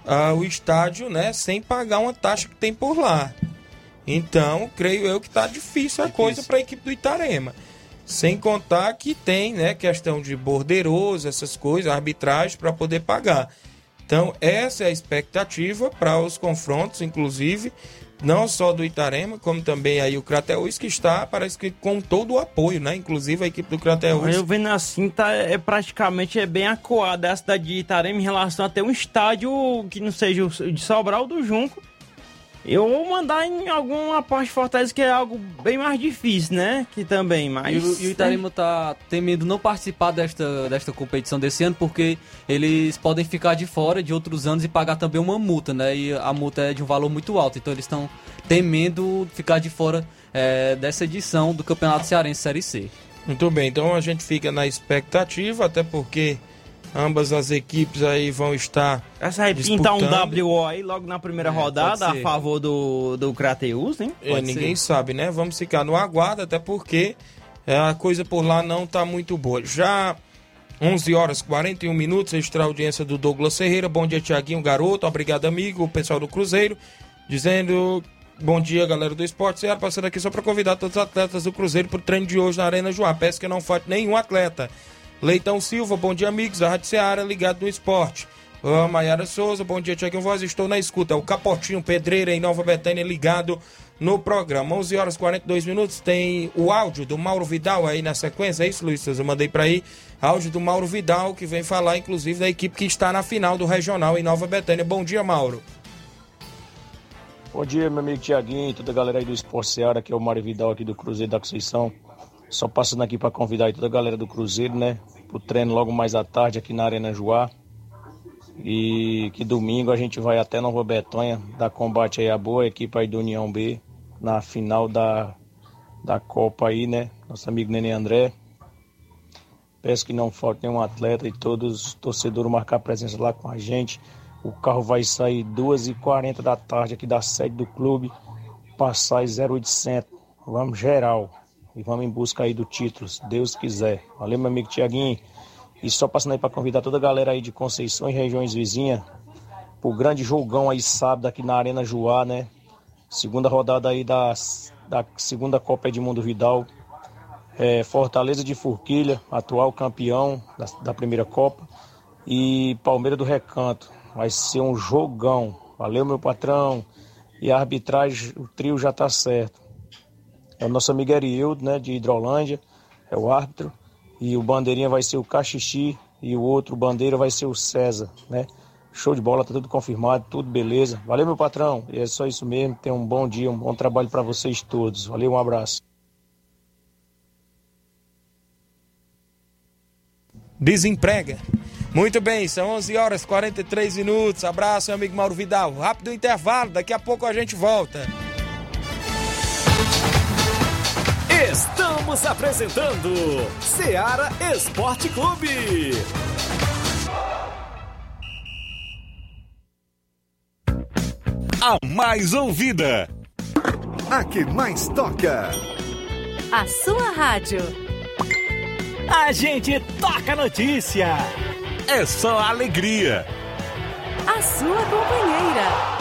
a, o estádio, né, sem pagar uma taxa que tem por lá. Então, creio eu que tá difícil a coisa para a equipe do Itarema. Sem contar que tem, né, questão de bordeiroso, essas coisas, arbitragem para poder pagar. Então, essa é a expectativa para os confrontos, inclusive, não só do Itarema, como também aí o Crateus, que está, parece que com todo o apoio, né? Inclusive a equipe do Crateus. Eu vendo assim, tá, é praticamente é bem acuada a cidade de Itarema em relação a ter um estádio que não seja o de Sobral do Junco. Eu vou mandar em alguma parte de Fortaleza que é algo bem mais difícil, né? Que também, mas... E o, e o Itarema tá temendo não participar desta, desta competição desse ano porque eles podem ficar de fora de outros anos e pagar também uma multa, né? E a multa é de um valor muito alto. Então eles estão temendo ficar de fora é, dessa edição do Campeonato Cearense Série C. Muito bem, então a gente fica na expectativa, até porque ambas as equipes aí vão estar Essa vai pintar um. WO aí logo na primeira rodada a ser. favor do, do Crateus, hein? É, ninguém sabe, né? Vamos ficar no aguardo, até porque é, a coisa por lá não tá muito boa. Já 11 horas e 41 minutos, extra audiência do Douglas Ferreira. Bom dia, Tiaguinho, garoto. Obrigado, amigo. O pessoal do Cruzeiro dizendo bom dia, galera do esporte. Ceará passando aqui só para convidar todos os atletas do Cruzeiro para o treino de hoje na Arena Joá. Peço que não falte nenhum atleta. Leitão Silva, bom dia, amigos. da Rádio Ceará ligado no esporte. Ô, Maiara Souza, bom dia, Tiaguinho Voz. Estou na escuta. O Capotinho Pedreira em Nova Betânia ligado no programa. 11 horas e 42 minutos. Tem o áudio do Mauro Vidal aí na sequência. É isso, Luiz? Eu mandei para aí. Áudio do Mauro Vidal, que vem falar, inclusive, da equipe que está na final do Regional em Nova Betânia. Bom dia, Mauro. Bom dia, meu amigo Tiaguinho toda a galera aí do Esporte Seara, que é o Mário Vidal aqui do Cruzeiro da Conceição. Só passando aqui para convidar toda a galera do Cruzeiro, né? Pro treino logo mais à tarde aqui na Arena Joá. E que domingo a gente vai até Nova Betânia dar combate aí a boa equipe aí do União B na final da, da Copa aí, né? Nosso amigo Nenê André. Peço que não falte nenhum atleta e todos os torcedores marcar presença lá com a gente. O carro vai sair 2h40 da tarde aqui da sede do clube, passar 0800. Vamos geral e vamos em busca aí do título, se Deus quiser. Valeu, meu amigo Tiaguinho. E só passando aí para convidar toda a galera aí de Conceição e regiões vizinhas pro grande jogão aí sábado aqui na Arena Joá, né? Segunda rodada aí das, da segunda Copa Edmundo Vidal. É, Fortaleza de Forquilha, atual campeão da, da primeira Copa. E Palmeiras do Recanto. Vai ser um jogão. Valeu, meu patrão. E a arbitragem, o trio já tá certo. É o nosso amigo Eriildo, né, de Hidrolândia, é o árbitro. E o bandeirinha vai ser o Caxixi e o outro bandeira vai ser o César, né? Show de bola, tá tudo confirmado, tudo beleza. Valeu, meu patrão. E é só isso mesmo. Tenha um bom dia, um bom trabalho para vocês todos. Valeu, um abraço. Desemprega. Muito bem, são 11 horas e 43 minutos. Abraço, meu amigo Mauro Vidal. Rápido intervalo, daqui a pouco a gente volta. Estamos apresentando Seara Esporte Clube. A mais ouvida. A que mais toca. A sua rádio. A gente toca notícia. É só alegria. A sua companheira.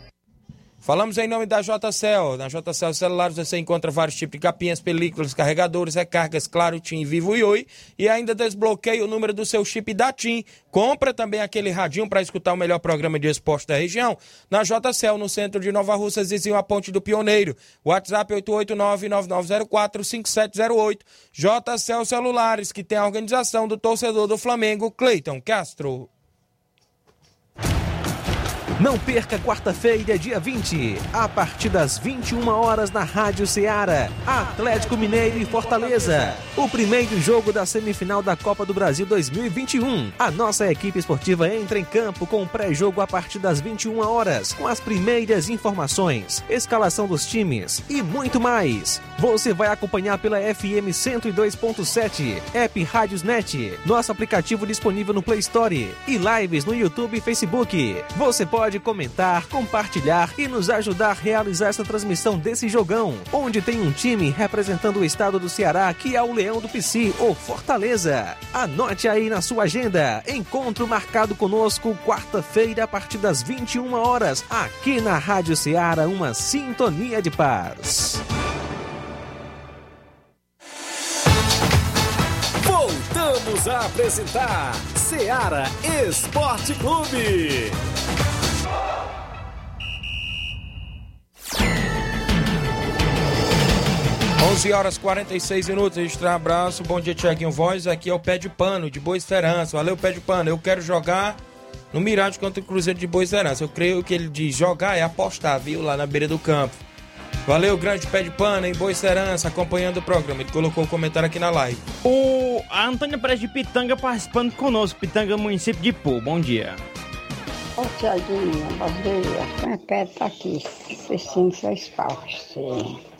Falamos em nome da JCL. Na JCL Celulares você encontra vários tipos de capinhas, películas, carregadores, recargas, claro, TIM, Vivo e Oi. E ainda desbloqueia o número do seu chip da TIM. Compra também aquele radinho para escutar o melhor programa de esporte da região. Na JCL, no centro de Nova Russa, vizinho a Ponte do Pioneiro. WhatsApp 889-9904-5708. JCL Celulares, que tem a organização do torcedor do Flamengo, Cleiton Castro. Não perca quarta-feira, dia 20, a partir das 21 horas na Rádio Ceará, Atlético Mineiro e Fortaleza. O primeiro jogo da semifinal da Copa do Brasil 2021. A nossa equipe esportiva entra em campo com o pré-jogo a partir das 21 horas, com as primeiras informações, escalação dos times e muito mais. Você vai acompanhar pela FM 102.7, app Rádiosnet, nosso aplicativo disponível no Play Store e lives no YouTube e Facebook. Você pode comentar, compartilhar e nos ajudar a realizar essa transmissão desse jogão, onde tem um time representando o estado do Ceará, que é o Leão do Pici, ou Fortaleza. Anote aí na sua agenda. Encontro marcado conosco quarta-feira a partir das 21 horas, aqui na Rádio Ceará, uma sintonia de paz. Voltamos a apresentar Seara Esporte Clube. 11 horas 46 minutos, registrar um abraço, bom dia Tiaguinho Voz, aqui é o Pé de Pano, de Boa Esperança, valeu Pé de Pano, eu quero jogar no Mirade contra o Cruzeiro de Boa Esperança, eu creio que ele diz jogar é apostar, viu, lá na beira do campo. Valeu, grande Pé de Pano, em Boa Esperança, acompanhando o programa, ele colocou o um comentário aqui na live. O a Antônia Pérez de Pitanga participando conosco, Pitanga, município de Pô, bom dia. Ô Tiaguinho, bom dia, Antônia Pérez tá aqui, assistindo seu esporte.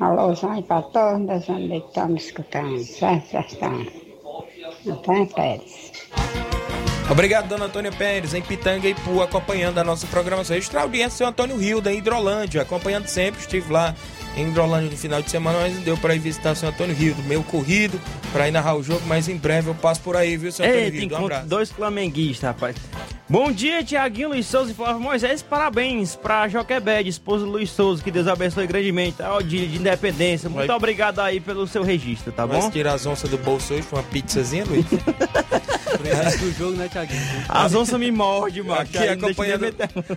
Alôzão aí para todas onde estão me escutando, certo, Sertão? Antônia Pérez. Obrigado, dona Antônia Pérez, em Pitanga e Pu, acompanhando a nossa programação. Registrar a audiência, seu Antônio Rio, da Hidrolândia, acompanhando sempre. Estive lá em Hidrolândia no final de semana, mas não deu para ir visitar o seu Antônio Rio, meu corrido, para ir narrar o jogo, mas em breve eu passo por aí, viu, seu Antônio Ei, Rio? Um abraço. dois flamenguistas, rapaz. Bom dia, Tiaguinho Luiz Souza e Flávio Moisés. Parabéns pra Joquebed, esposa do Luiz Souza, que Deus abençoe grandemente. Ó, dia de independência. Muito Vai- obrigado aí pelo seu registro, tá bom? tirar as onças do bolso hoje com uma pizzazinha, Luiz? do jogo, né, Tiaguinho? As onças me mordem, mano. Aqui acompanhando,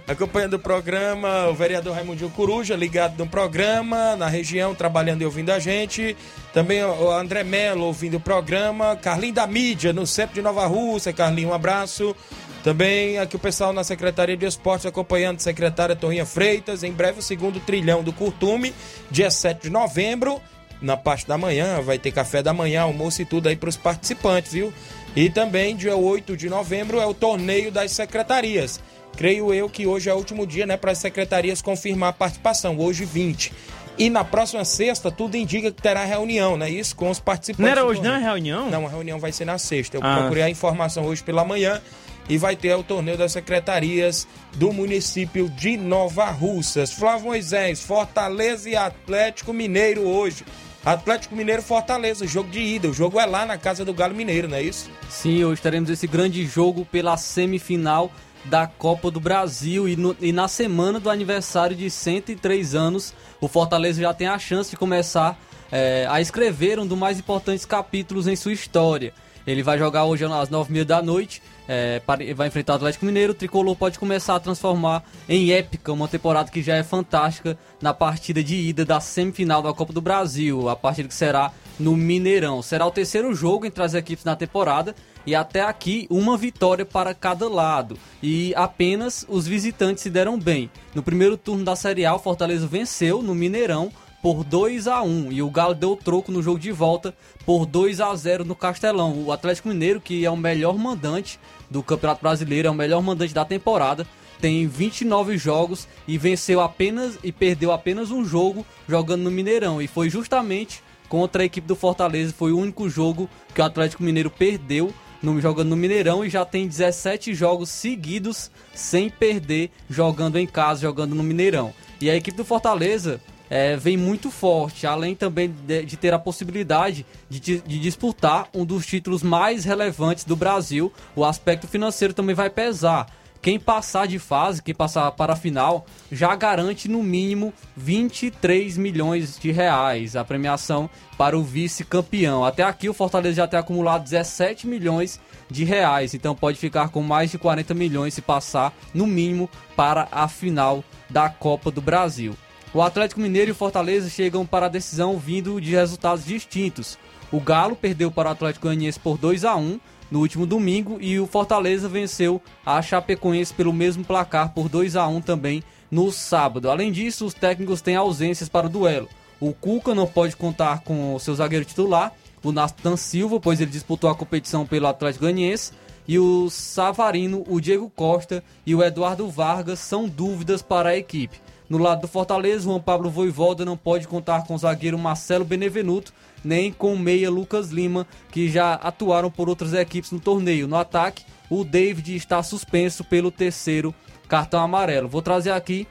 acompanhando o programa, o vereador Raimundinho Coruja, ligado no programa, na região, trabalhando e ouvindo a gente. Também o André Melo ouvindo o programa. Carlinho da Mídia, no centro de Nova Rússia. Carlinho, um abraço. Também aqui o pessoal na Secretaria de Esportes acompanhando, secretária Torrinha Freitas. Em breve o segundo trilhão do Curtume, dia 7 de novembro. Na parte da manhã, vai ter café da manhã, almoço e tudo aí para os participantes, viu? E também, dia 8 de novembro, é o torneio das secretarias. Creio eu que hoje é o último dia, né, para as secretarias confirmar a participação, hoje 20. E na próxima sexta, tudo indica que terá reunião, né? Isso com os participantes. Não era hoje, não, a reunião? Não, a reunião vai ser na sexta. Eu Ah. procurei a informação hoje pela manhã e vai ter o torneio das secretarias do município de Nova Russas. Flávio Moisés, Fortaleza e Atlético Mineiro hoje. Atlético Mineiro Fortaleza, jogo de ida. O jogo é lá na casa do Galo Mineiro, não é isso? Sim, hoje teremos esse grande jogo pela semifinal da Copa do Brasil e, no, e, na semana do aniversário de 103 anos, o Fortaleza já tem a chance de começar é, a escrever um dos mais importantes capítulos em sua história. Ele vai jogar hoje às 9h30 da noite, é, vai enfrentar o Atlético Mineiro. O tricolor pode começar a transformar em épica uma temporada que já é fantástica na partida de ida da semifinal da Copa do Brasil, a partida que será no Mineirão. Será o terceiro jogo entre as equipes na temporada e até aqui uma vitória para cada lado. E apenas os visitantes se deram bem. No primeiro turno da Série A, o Fortaleza venceu no Mineirão por 2 a 1 e o Galo deu troco no jogo de volta por 2 a 0 no Castelão. O Atlético Mineiro, que é o melhor mandante do Campeonato Brasileiro, é o melhor mandante da temporada, tem 29 jogos e venceu apenas e perdeu apenas um jogo jogando no Mineirão e foi justamente contra a equipe do Fortaleza, foi o único jogo que o Atlético Mineiro perdeu no, jogando no Mineirão e já tem 17 jogos seguidos sem perder jogando em casa, jogando no Mineirão. E a equipe do Fortaleza é, vem muito forte, além também de, de ter a possibilidade de, de, disputar um dos títulos mais relevantes do Brasil. O aspecto financeiro também vai pesar. Quem passar de fase, quem passar para a final, já garante no mínimo 23 milhões de reais a premiação para o vice-campeão. Até aqui o Fortaleza já tem acumulado 17 milhões de reais, então pode ficar com mais de 40 milhões se passar no mínimo para a final da Copa do Brasil. O Atlético Mineiro e o Fortaleza chegam para a decisão vindo de resultados distintos. O Galo perdeu para o Atlético Goianiense por 2 a 1 no último domingo e o Fortaleza venceu a Chapecoense pelo mesmo placar por 2 a 1 também no sábado. Além disso, os técnicos têm ausências para o duelo. O Cuca não pode contar com o seu zagueiro titular, o Nathan Silva, pois ele disputou a competição pelo Atlético Goianiense, e o Savarino, o Diego Costa e o Eduardo Vargas são dúvidas para a equipe. No lado do Fortaleza, Juan Pablo Voivoda não pode contar com o zagueiro Marcelo Benevenuto, nem com o meia Lucas Lima, que já atuaram por outras equipes no torneio. No ataque, o David está suspenso pelo terceiro cartão amarelo. Vou trazer aqui.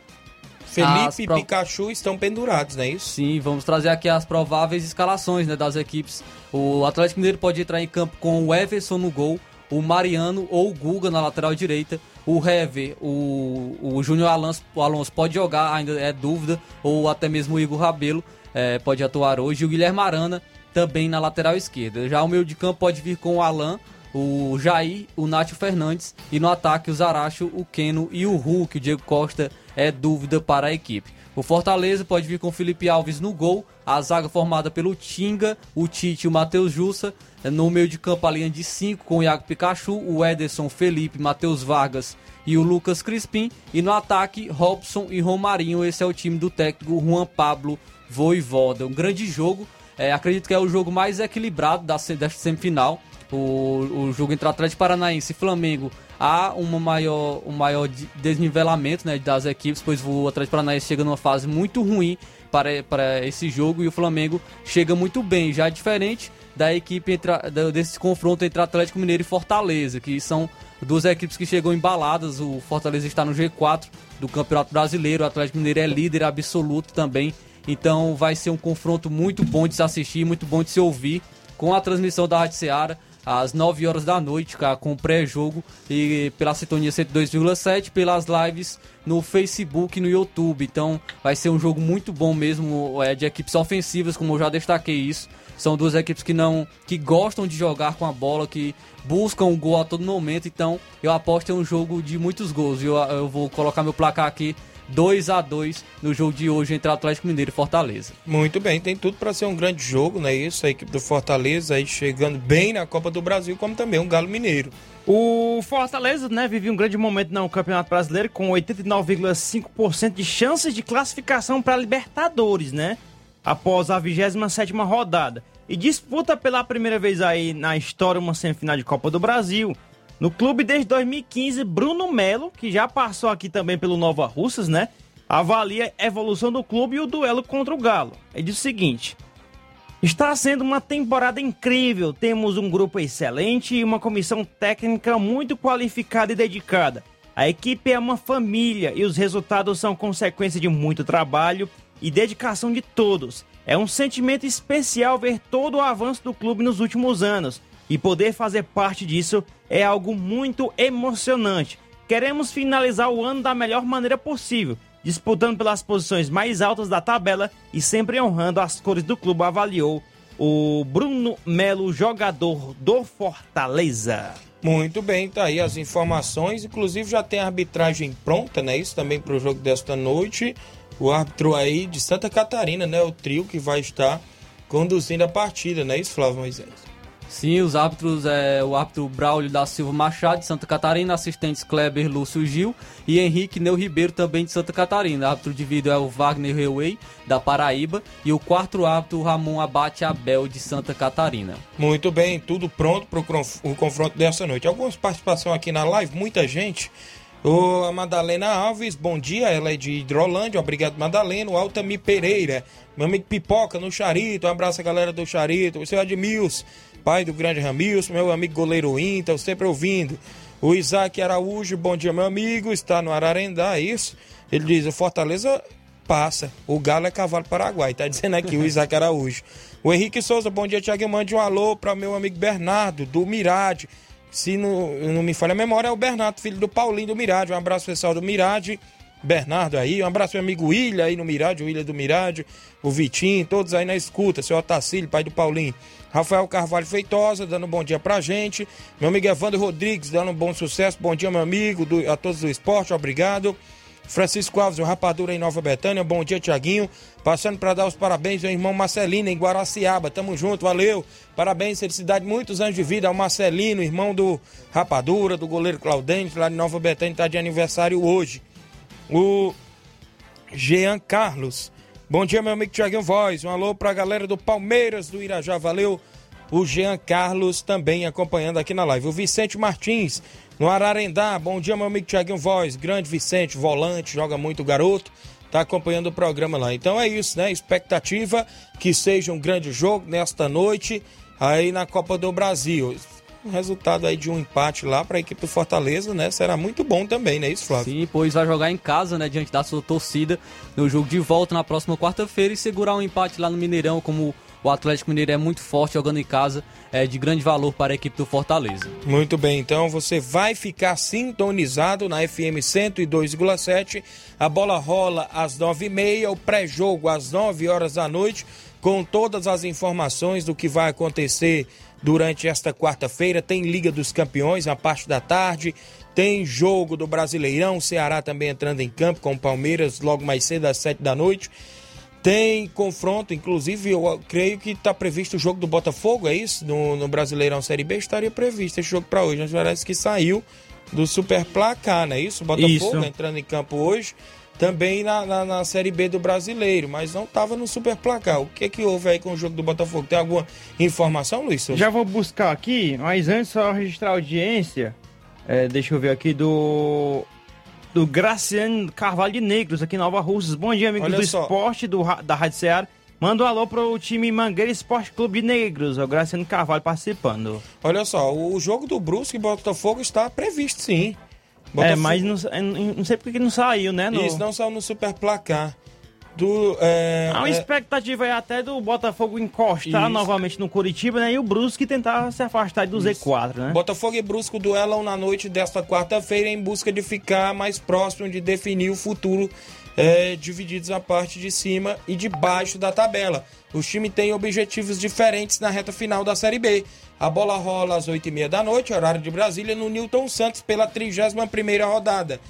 Felipe e pro... Pikachu estão pendurados, não é isso? Sim, vamos trazer aqui as prováveis escalações né, das equipes. O Atlético Mineiro pode entrar em campo com o Everson no gol, o Mariano ou o Guga na lateral direita, o Hever, o, o Júnior Alonso, Alonso pode jogar, ainda é dúvida, ou até mesmo o Igor Rabelo é, pode atuar hoje, e o Guilherme Arana também na lateral esquerda. Já o meio de campo pode vir com o Alan, o Jair, o Nátio Fernandes e no ataque o Zaracho, o Keno e o Hulk, o Diego Costa é dúvida para a equipe. O Fortaleza pode vir com Felipe Alves no gol, a zaga formada pelo Tinga, o Tite e o Matheus Jussa. No meio de campo, a linha de 5 com o Iago Pikachu, o Ederson, Felipe, Matheus Vargas e o Lucas Crispim. E no ataque, Robson e Romarinho. Esse é o time do técnico Juan Pablo Voivoda. Um grande jogo. É, acredito que é o jogo mais equilibrado da, desta semifinal. O, o jogo entre Atlético Paranaense e Flamengo há uma maior, um maior desnivelamento né, das equipes, pois o Atlético Paranaense chega numa fase muito ruim para, para esse jogo e o Flamengo chega muito bem, já diferente da equipe entre, desse confronto entre Atlético Mineiro e Fortaleza, que são duas equipes que chegam embaladas. O Fortaleza está no G4 do Campeonato Brasileiro, o Atlético Mineiro é líder absoluto também. Então vai ser um confronto muito bom de se assistir, muito bom de se ouvir com a transmissão da Rádio Ceará às 9 horas da noite, com pré-jogo e pela sintonia 102,7, pelas lives no Facebook e no YouTube. Então vai ser um jogo muito bom mesmo, é, de equipes ofensivas, como eu já destaquei isso. São duas equipes que não que gostam de jogar com a bola, que buscam o gol a todo momento. Então eu aposto em um jogo de muitos gols. Eu, eu vou colocar meu placar aqui 2 a 2 no jogo de hoje entre Atlético Mineiro e Fortaleza. Muito bem, tem tudo para ser um grande jogo, não é isso? A equipe do Fortaleza aí chegando bem na Copa do Brasil, como também um Galo Mineiro. O Fortaleza, né, vive um grande momento no Campeonato Brasileiro com 89,5% de chances de classificação para Libertadores, né? Após a 27ª rodada. E disputa pela primeira vez aí na história uma semifinal de Copa do Brasil. No clube desde 2015, Bruno Melo, que já passou aqui também pelo Nova Russas, né? Avalia a evolução do clube e o duelo contra o Galo. Ele diz o seguinte: Está sendo uma temporada incrível. Temos um grupo excelente e uma comissão técnica muito qualificada e dedicada. A equipe é uma família e os resultados são consequência de muito trabalho e dedicação de todos. É um sentimento especial ver todo o avanço do clube nos últimos anos e poder fazer parte disso é algo muito emocionante. Queremos finalizar o ano da melhor maneira possível, disputando pelas posições mais altas da tabela e sempre honrando as cores do clube, avaliou o Bruno Melo, jogador do Fortaleza. Muito bem, tá aí as informações. Inclusive já tem a arbitragem pronta, né? Isso também para o jogo desta noite. O árbitro aí de Santa Catarina, né? O trio que vai estar conduzindo a partida, né? Isso, Flávio Moisés. Sim, os árbitros é o árbitro Braulio da Silva Machado de Santa Catarina, assistentes Kleber Lúcio Gil e Henrique Neu Ribeiro também de Santa Catarina. O árbitro de vídeo é o Wagner Reuei da Paraíba e o quarto árbitro Ramon Abate Abel de Santa Catarina. Muito bem, tudo pronto para o confronto dessa noite. Algumas participações aqui na live, muita gente. O, a Madalena Alves, bom dia, ela é de Hidrolândia, obrigado Madalena. O Altami Pereira, meu amigo Pipoca no Charito, um abraço a galera do Charito. O seu Admils, pai do grande Ramilson, meu amigo goleiro Inter, sempre ouvindo. O Isaac Araújo, bom dia, meu amigo, está no Ararendá, é isso? Ele diz: o Fortaleza passa, o Galo é cavalo paraguai, tá dizendo aqui o Isaac Araújo. O Henrique Souza, bom dia, Tiago. Mande um alô para meu amigo Bernardo, do Mirade. Se não, não me falha a memória, é o Bernardo, filho do Paulinho do Mirade. Um abraço pessoal do Mirade. Bernardo aí, um abraço meu amigo William aí no Mirade, o William do Mirade, o Vitinho, todos aí na escuta, seu Otacílio, pai do Paulinho. Rafael Carvalho Feitosa, dando um bom dia pra gente. Meu amigo Evandro Rodrigues, dando um bom sucesso. Bom dia, meu amigo, do, a todos do esporte, obrigado. Francisco Alves, o Rapadura em Nova Betânia. Bom dia, Tiaguinho. Passando para dar os parabéns ao irmão Marcelino em Guaraciaba. Tamo junto, valeu. Parabéns, felicidade, muitos anos de vida ao Marcelino, irmão do Rapadura, do goleiro Claudente, lá de Nova Betânia, tá de aniversário hoje. O Jean Carlos. Bom dia, meu amigo Tiaguinho Voz. Um alô pra galera do Palmeiras do Irajá, valeu. O Jean Carlos também acompanhando aqui na live. O Vicente Martins, no Ararendá. Bom dia, meu amigo Tiaguinho Voz. Grande Vicente, volante, joga muito garoto. Tá acompanhando o programa lá. Então é isso, né? Expectativa que seja um grande jogo nesta noite aí na Copa do Brasil. O resultado aí de um empate lá para a equipe do Fortaleza, né? Será muito bom também, né? Isso, Flávio? Sim, pois vai jogar em casa, né? Diante da sua torcida no jogo de volta na próxima quarta-feira e segurar um empate lá no Mineirão, como o Atlético Mineiro é muito forte jogando em casa, é de grande valor para a equipe do Fortaleza. Muito bem, então você vai ficar sintonizado na FM 102,7. A bola rola às 9h30, o pré-jogo às 9 horas da noite, com todas as informações do que vai acontecer durante esta quarta-feira. Tem Liga dos Campeões na parte da tarde. Tem jogo do Brasileirão, o Ceará também entrando em campo com o Palmeiras logo mais cedo às 7 da noite. Tem confronto, inclusive eu creio que está previsto o jogo do Botafogo, é isso? No, no Brasileirão Série B estaria previsto esse jogo para hoje, mas parece que saiu do Super Placar, não é isso? Botafogo Isso. entrando em campo hoje, também na, na, na Série B do Brasileiro, mas não estava no Super Placar. O que que houve aí com o jogo do Botafogo? Tem alguma informação, Luiz? Já vou buscar aqui, mas antes só registrar a audiência. é, deixa eu ver aqui do. Do Graciano Carvalho de Negros, aqui em Nova Russas. Bom dia, amigos Olha do só. esporte do, da Rádio Ceará. Manda um alô pro time Mangueira Esporte Clube de Negros. É o Graciano Carvalho participando. Olha só, o jogo do Brusque e Botafogo está previsto sim. É, mas não, não, sei porque que não saiu, né? No... Isso não saiu no Super Placar. Do, é, Há uma é, expectativa aí até do Botafogo encostar Isso. novamente no Curitiba, né? E o Brusque tentar se afastar do Z4, né? Botafogo e Brusco duelam na noite desta quarta-feira em busca de ficar mais próximo de definir o futuro, é, divididos na parte de cima e de baixo da tabela. Os times têm objetivos diferentes na reta final da Série B. A bola rola às 8h30 da noite, horário de Brasília, no Newton Santos pela 31ª rodada.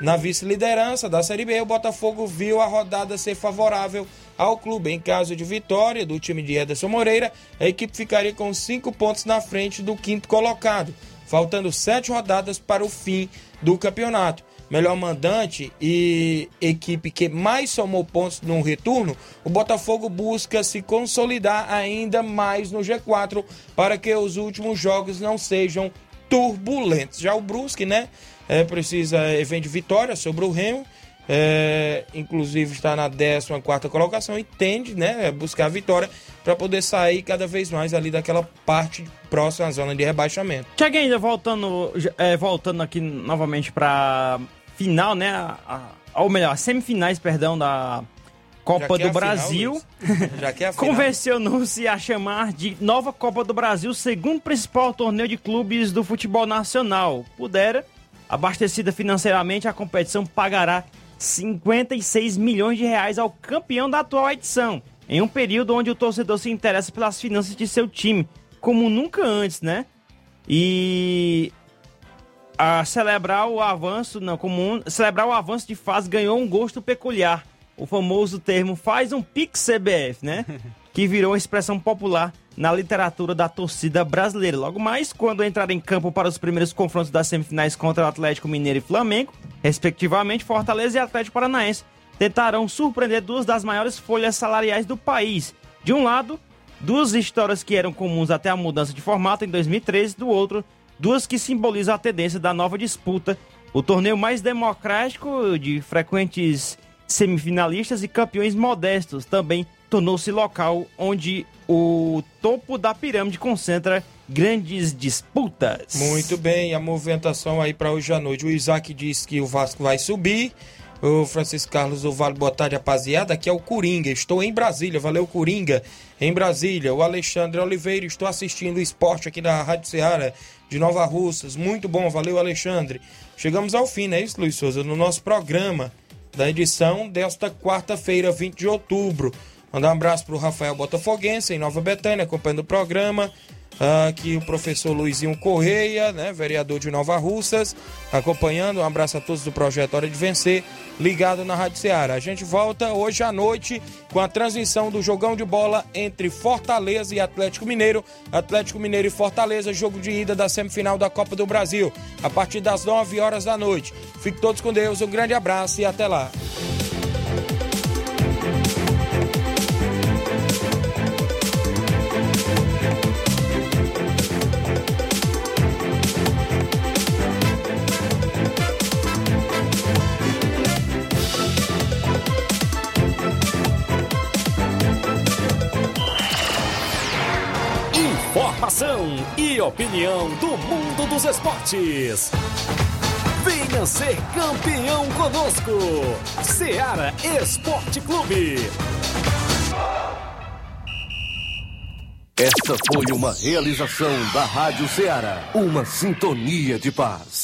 Na vice-liderança da Série B, o Botafogo viu a rodada ser favorável ao clube. Em caso de vitória do time de Ederson Moreira, a equipe ficaria com cinco pontos na frente do quinto colocado, faltando sete rodadas para o fim do campeonato. Melhor mandante e equipe que mais somou pontos no retorno, o Botafogo busca se consolidar ainda mais no G4 para que os últimos jogos não sejam turbulentos. Já o Brusque, né? É, precisa, é, vem de vitória sobre o Remo é, inclusive está na 14 colocação e tende né, a buscar a vitória para poder sair cada vez mais ali daquela parte próxima à zona de rebaixamento. Chega ainda voltando, é, voltando aqui novamente para final, né? A, a, ou melhor, semifinais, perdão, da Copa do Brasil. Convencionou-se a chamar de nova Copa do Brasil, segundo principal torneio de clubes do futebol nacional. Pudera, abastecida financeiramente, a competição pagará 56 milhões de reais ao campeão da atual edição, em um período onde o torcedor se interessa pelas finanças de seu time, como nunca antes, né? E a celebrar o avanço, não, comum, celebrar o avanço de fase ganhou um gosto peculiar. O famoso termo faz um pix CBF, né? que virou uma expressão popular na literatura da torcida brasileira. Logo mais, quando entrar em campo para os primeiros confrontos das semifinais contra o Atlético Mineiro e Flamengo, respectivamente, Fortaleza e Atlético Paranaense tentarão surpreender duas das maiores folhas salariais do país. De um lado, duas histórias que eram comuns até a mudança de formato em 2013, do outro, duas que simbolizam a tendência da nova disputa, o torneio mais democrático de frequentes semifinalistas e campeões modestos também tornou-se local onde o topo da pirâmide concentra grandes disputas. Muito bem, a movimentação aí para hoje à noite. O Isaac disse que o Vasco vai subir. O Francisco Carlos do Vale, boa tarde, rapaziada. Aqui é o Coringa. Estou em Brasília. Valeu, Coringa. Em Brasília. O Alexandre Oliveira. Estou assistindo o esporte aqui da Rádio Ceará de Nova Russas. Muito bom. Valeu, Alexandre. Chegamos ao fim, né, isso, Luiz Souza? No nosso programa da edição desta quarta-feira, 20 de outubro. Mandar um abraço para o Rafael Botafoguense, em Nova Betânia, acompanhando o programa. Aqui o professor Luizinho Correia, né, vereador de Nova Russas, acompanhando. Um abraço a todos do projeto Hora de Vencer, ligado na Rádio Ceará. A gente volta hoje à noite com a transmissão do jogão de bola entre Fortaleza e Atlético Mineiro. Atlético Mineiro e Fortaleza, jogo de ida da semifinal da Copa do Brasil, a partir das 9 horas da noite. Fiquem todos com Deus, um grande abraço e até lá. Informação e opinião do mundo dos esportes. Venha ser campeão conosco. Seara Esporte Clube. Esta foi uma realização da Rádio Ceará. Uma sintonia de paz.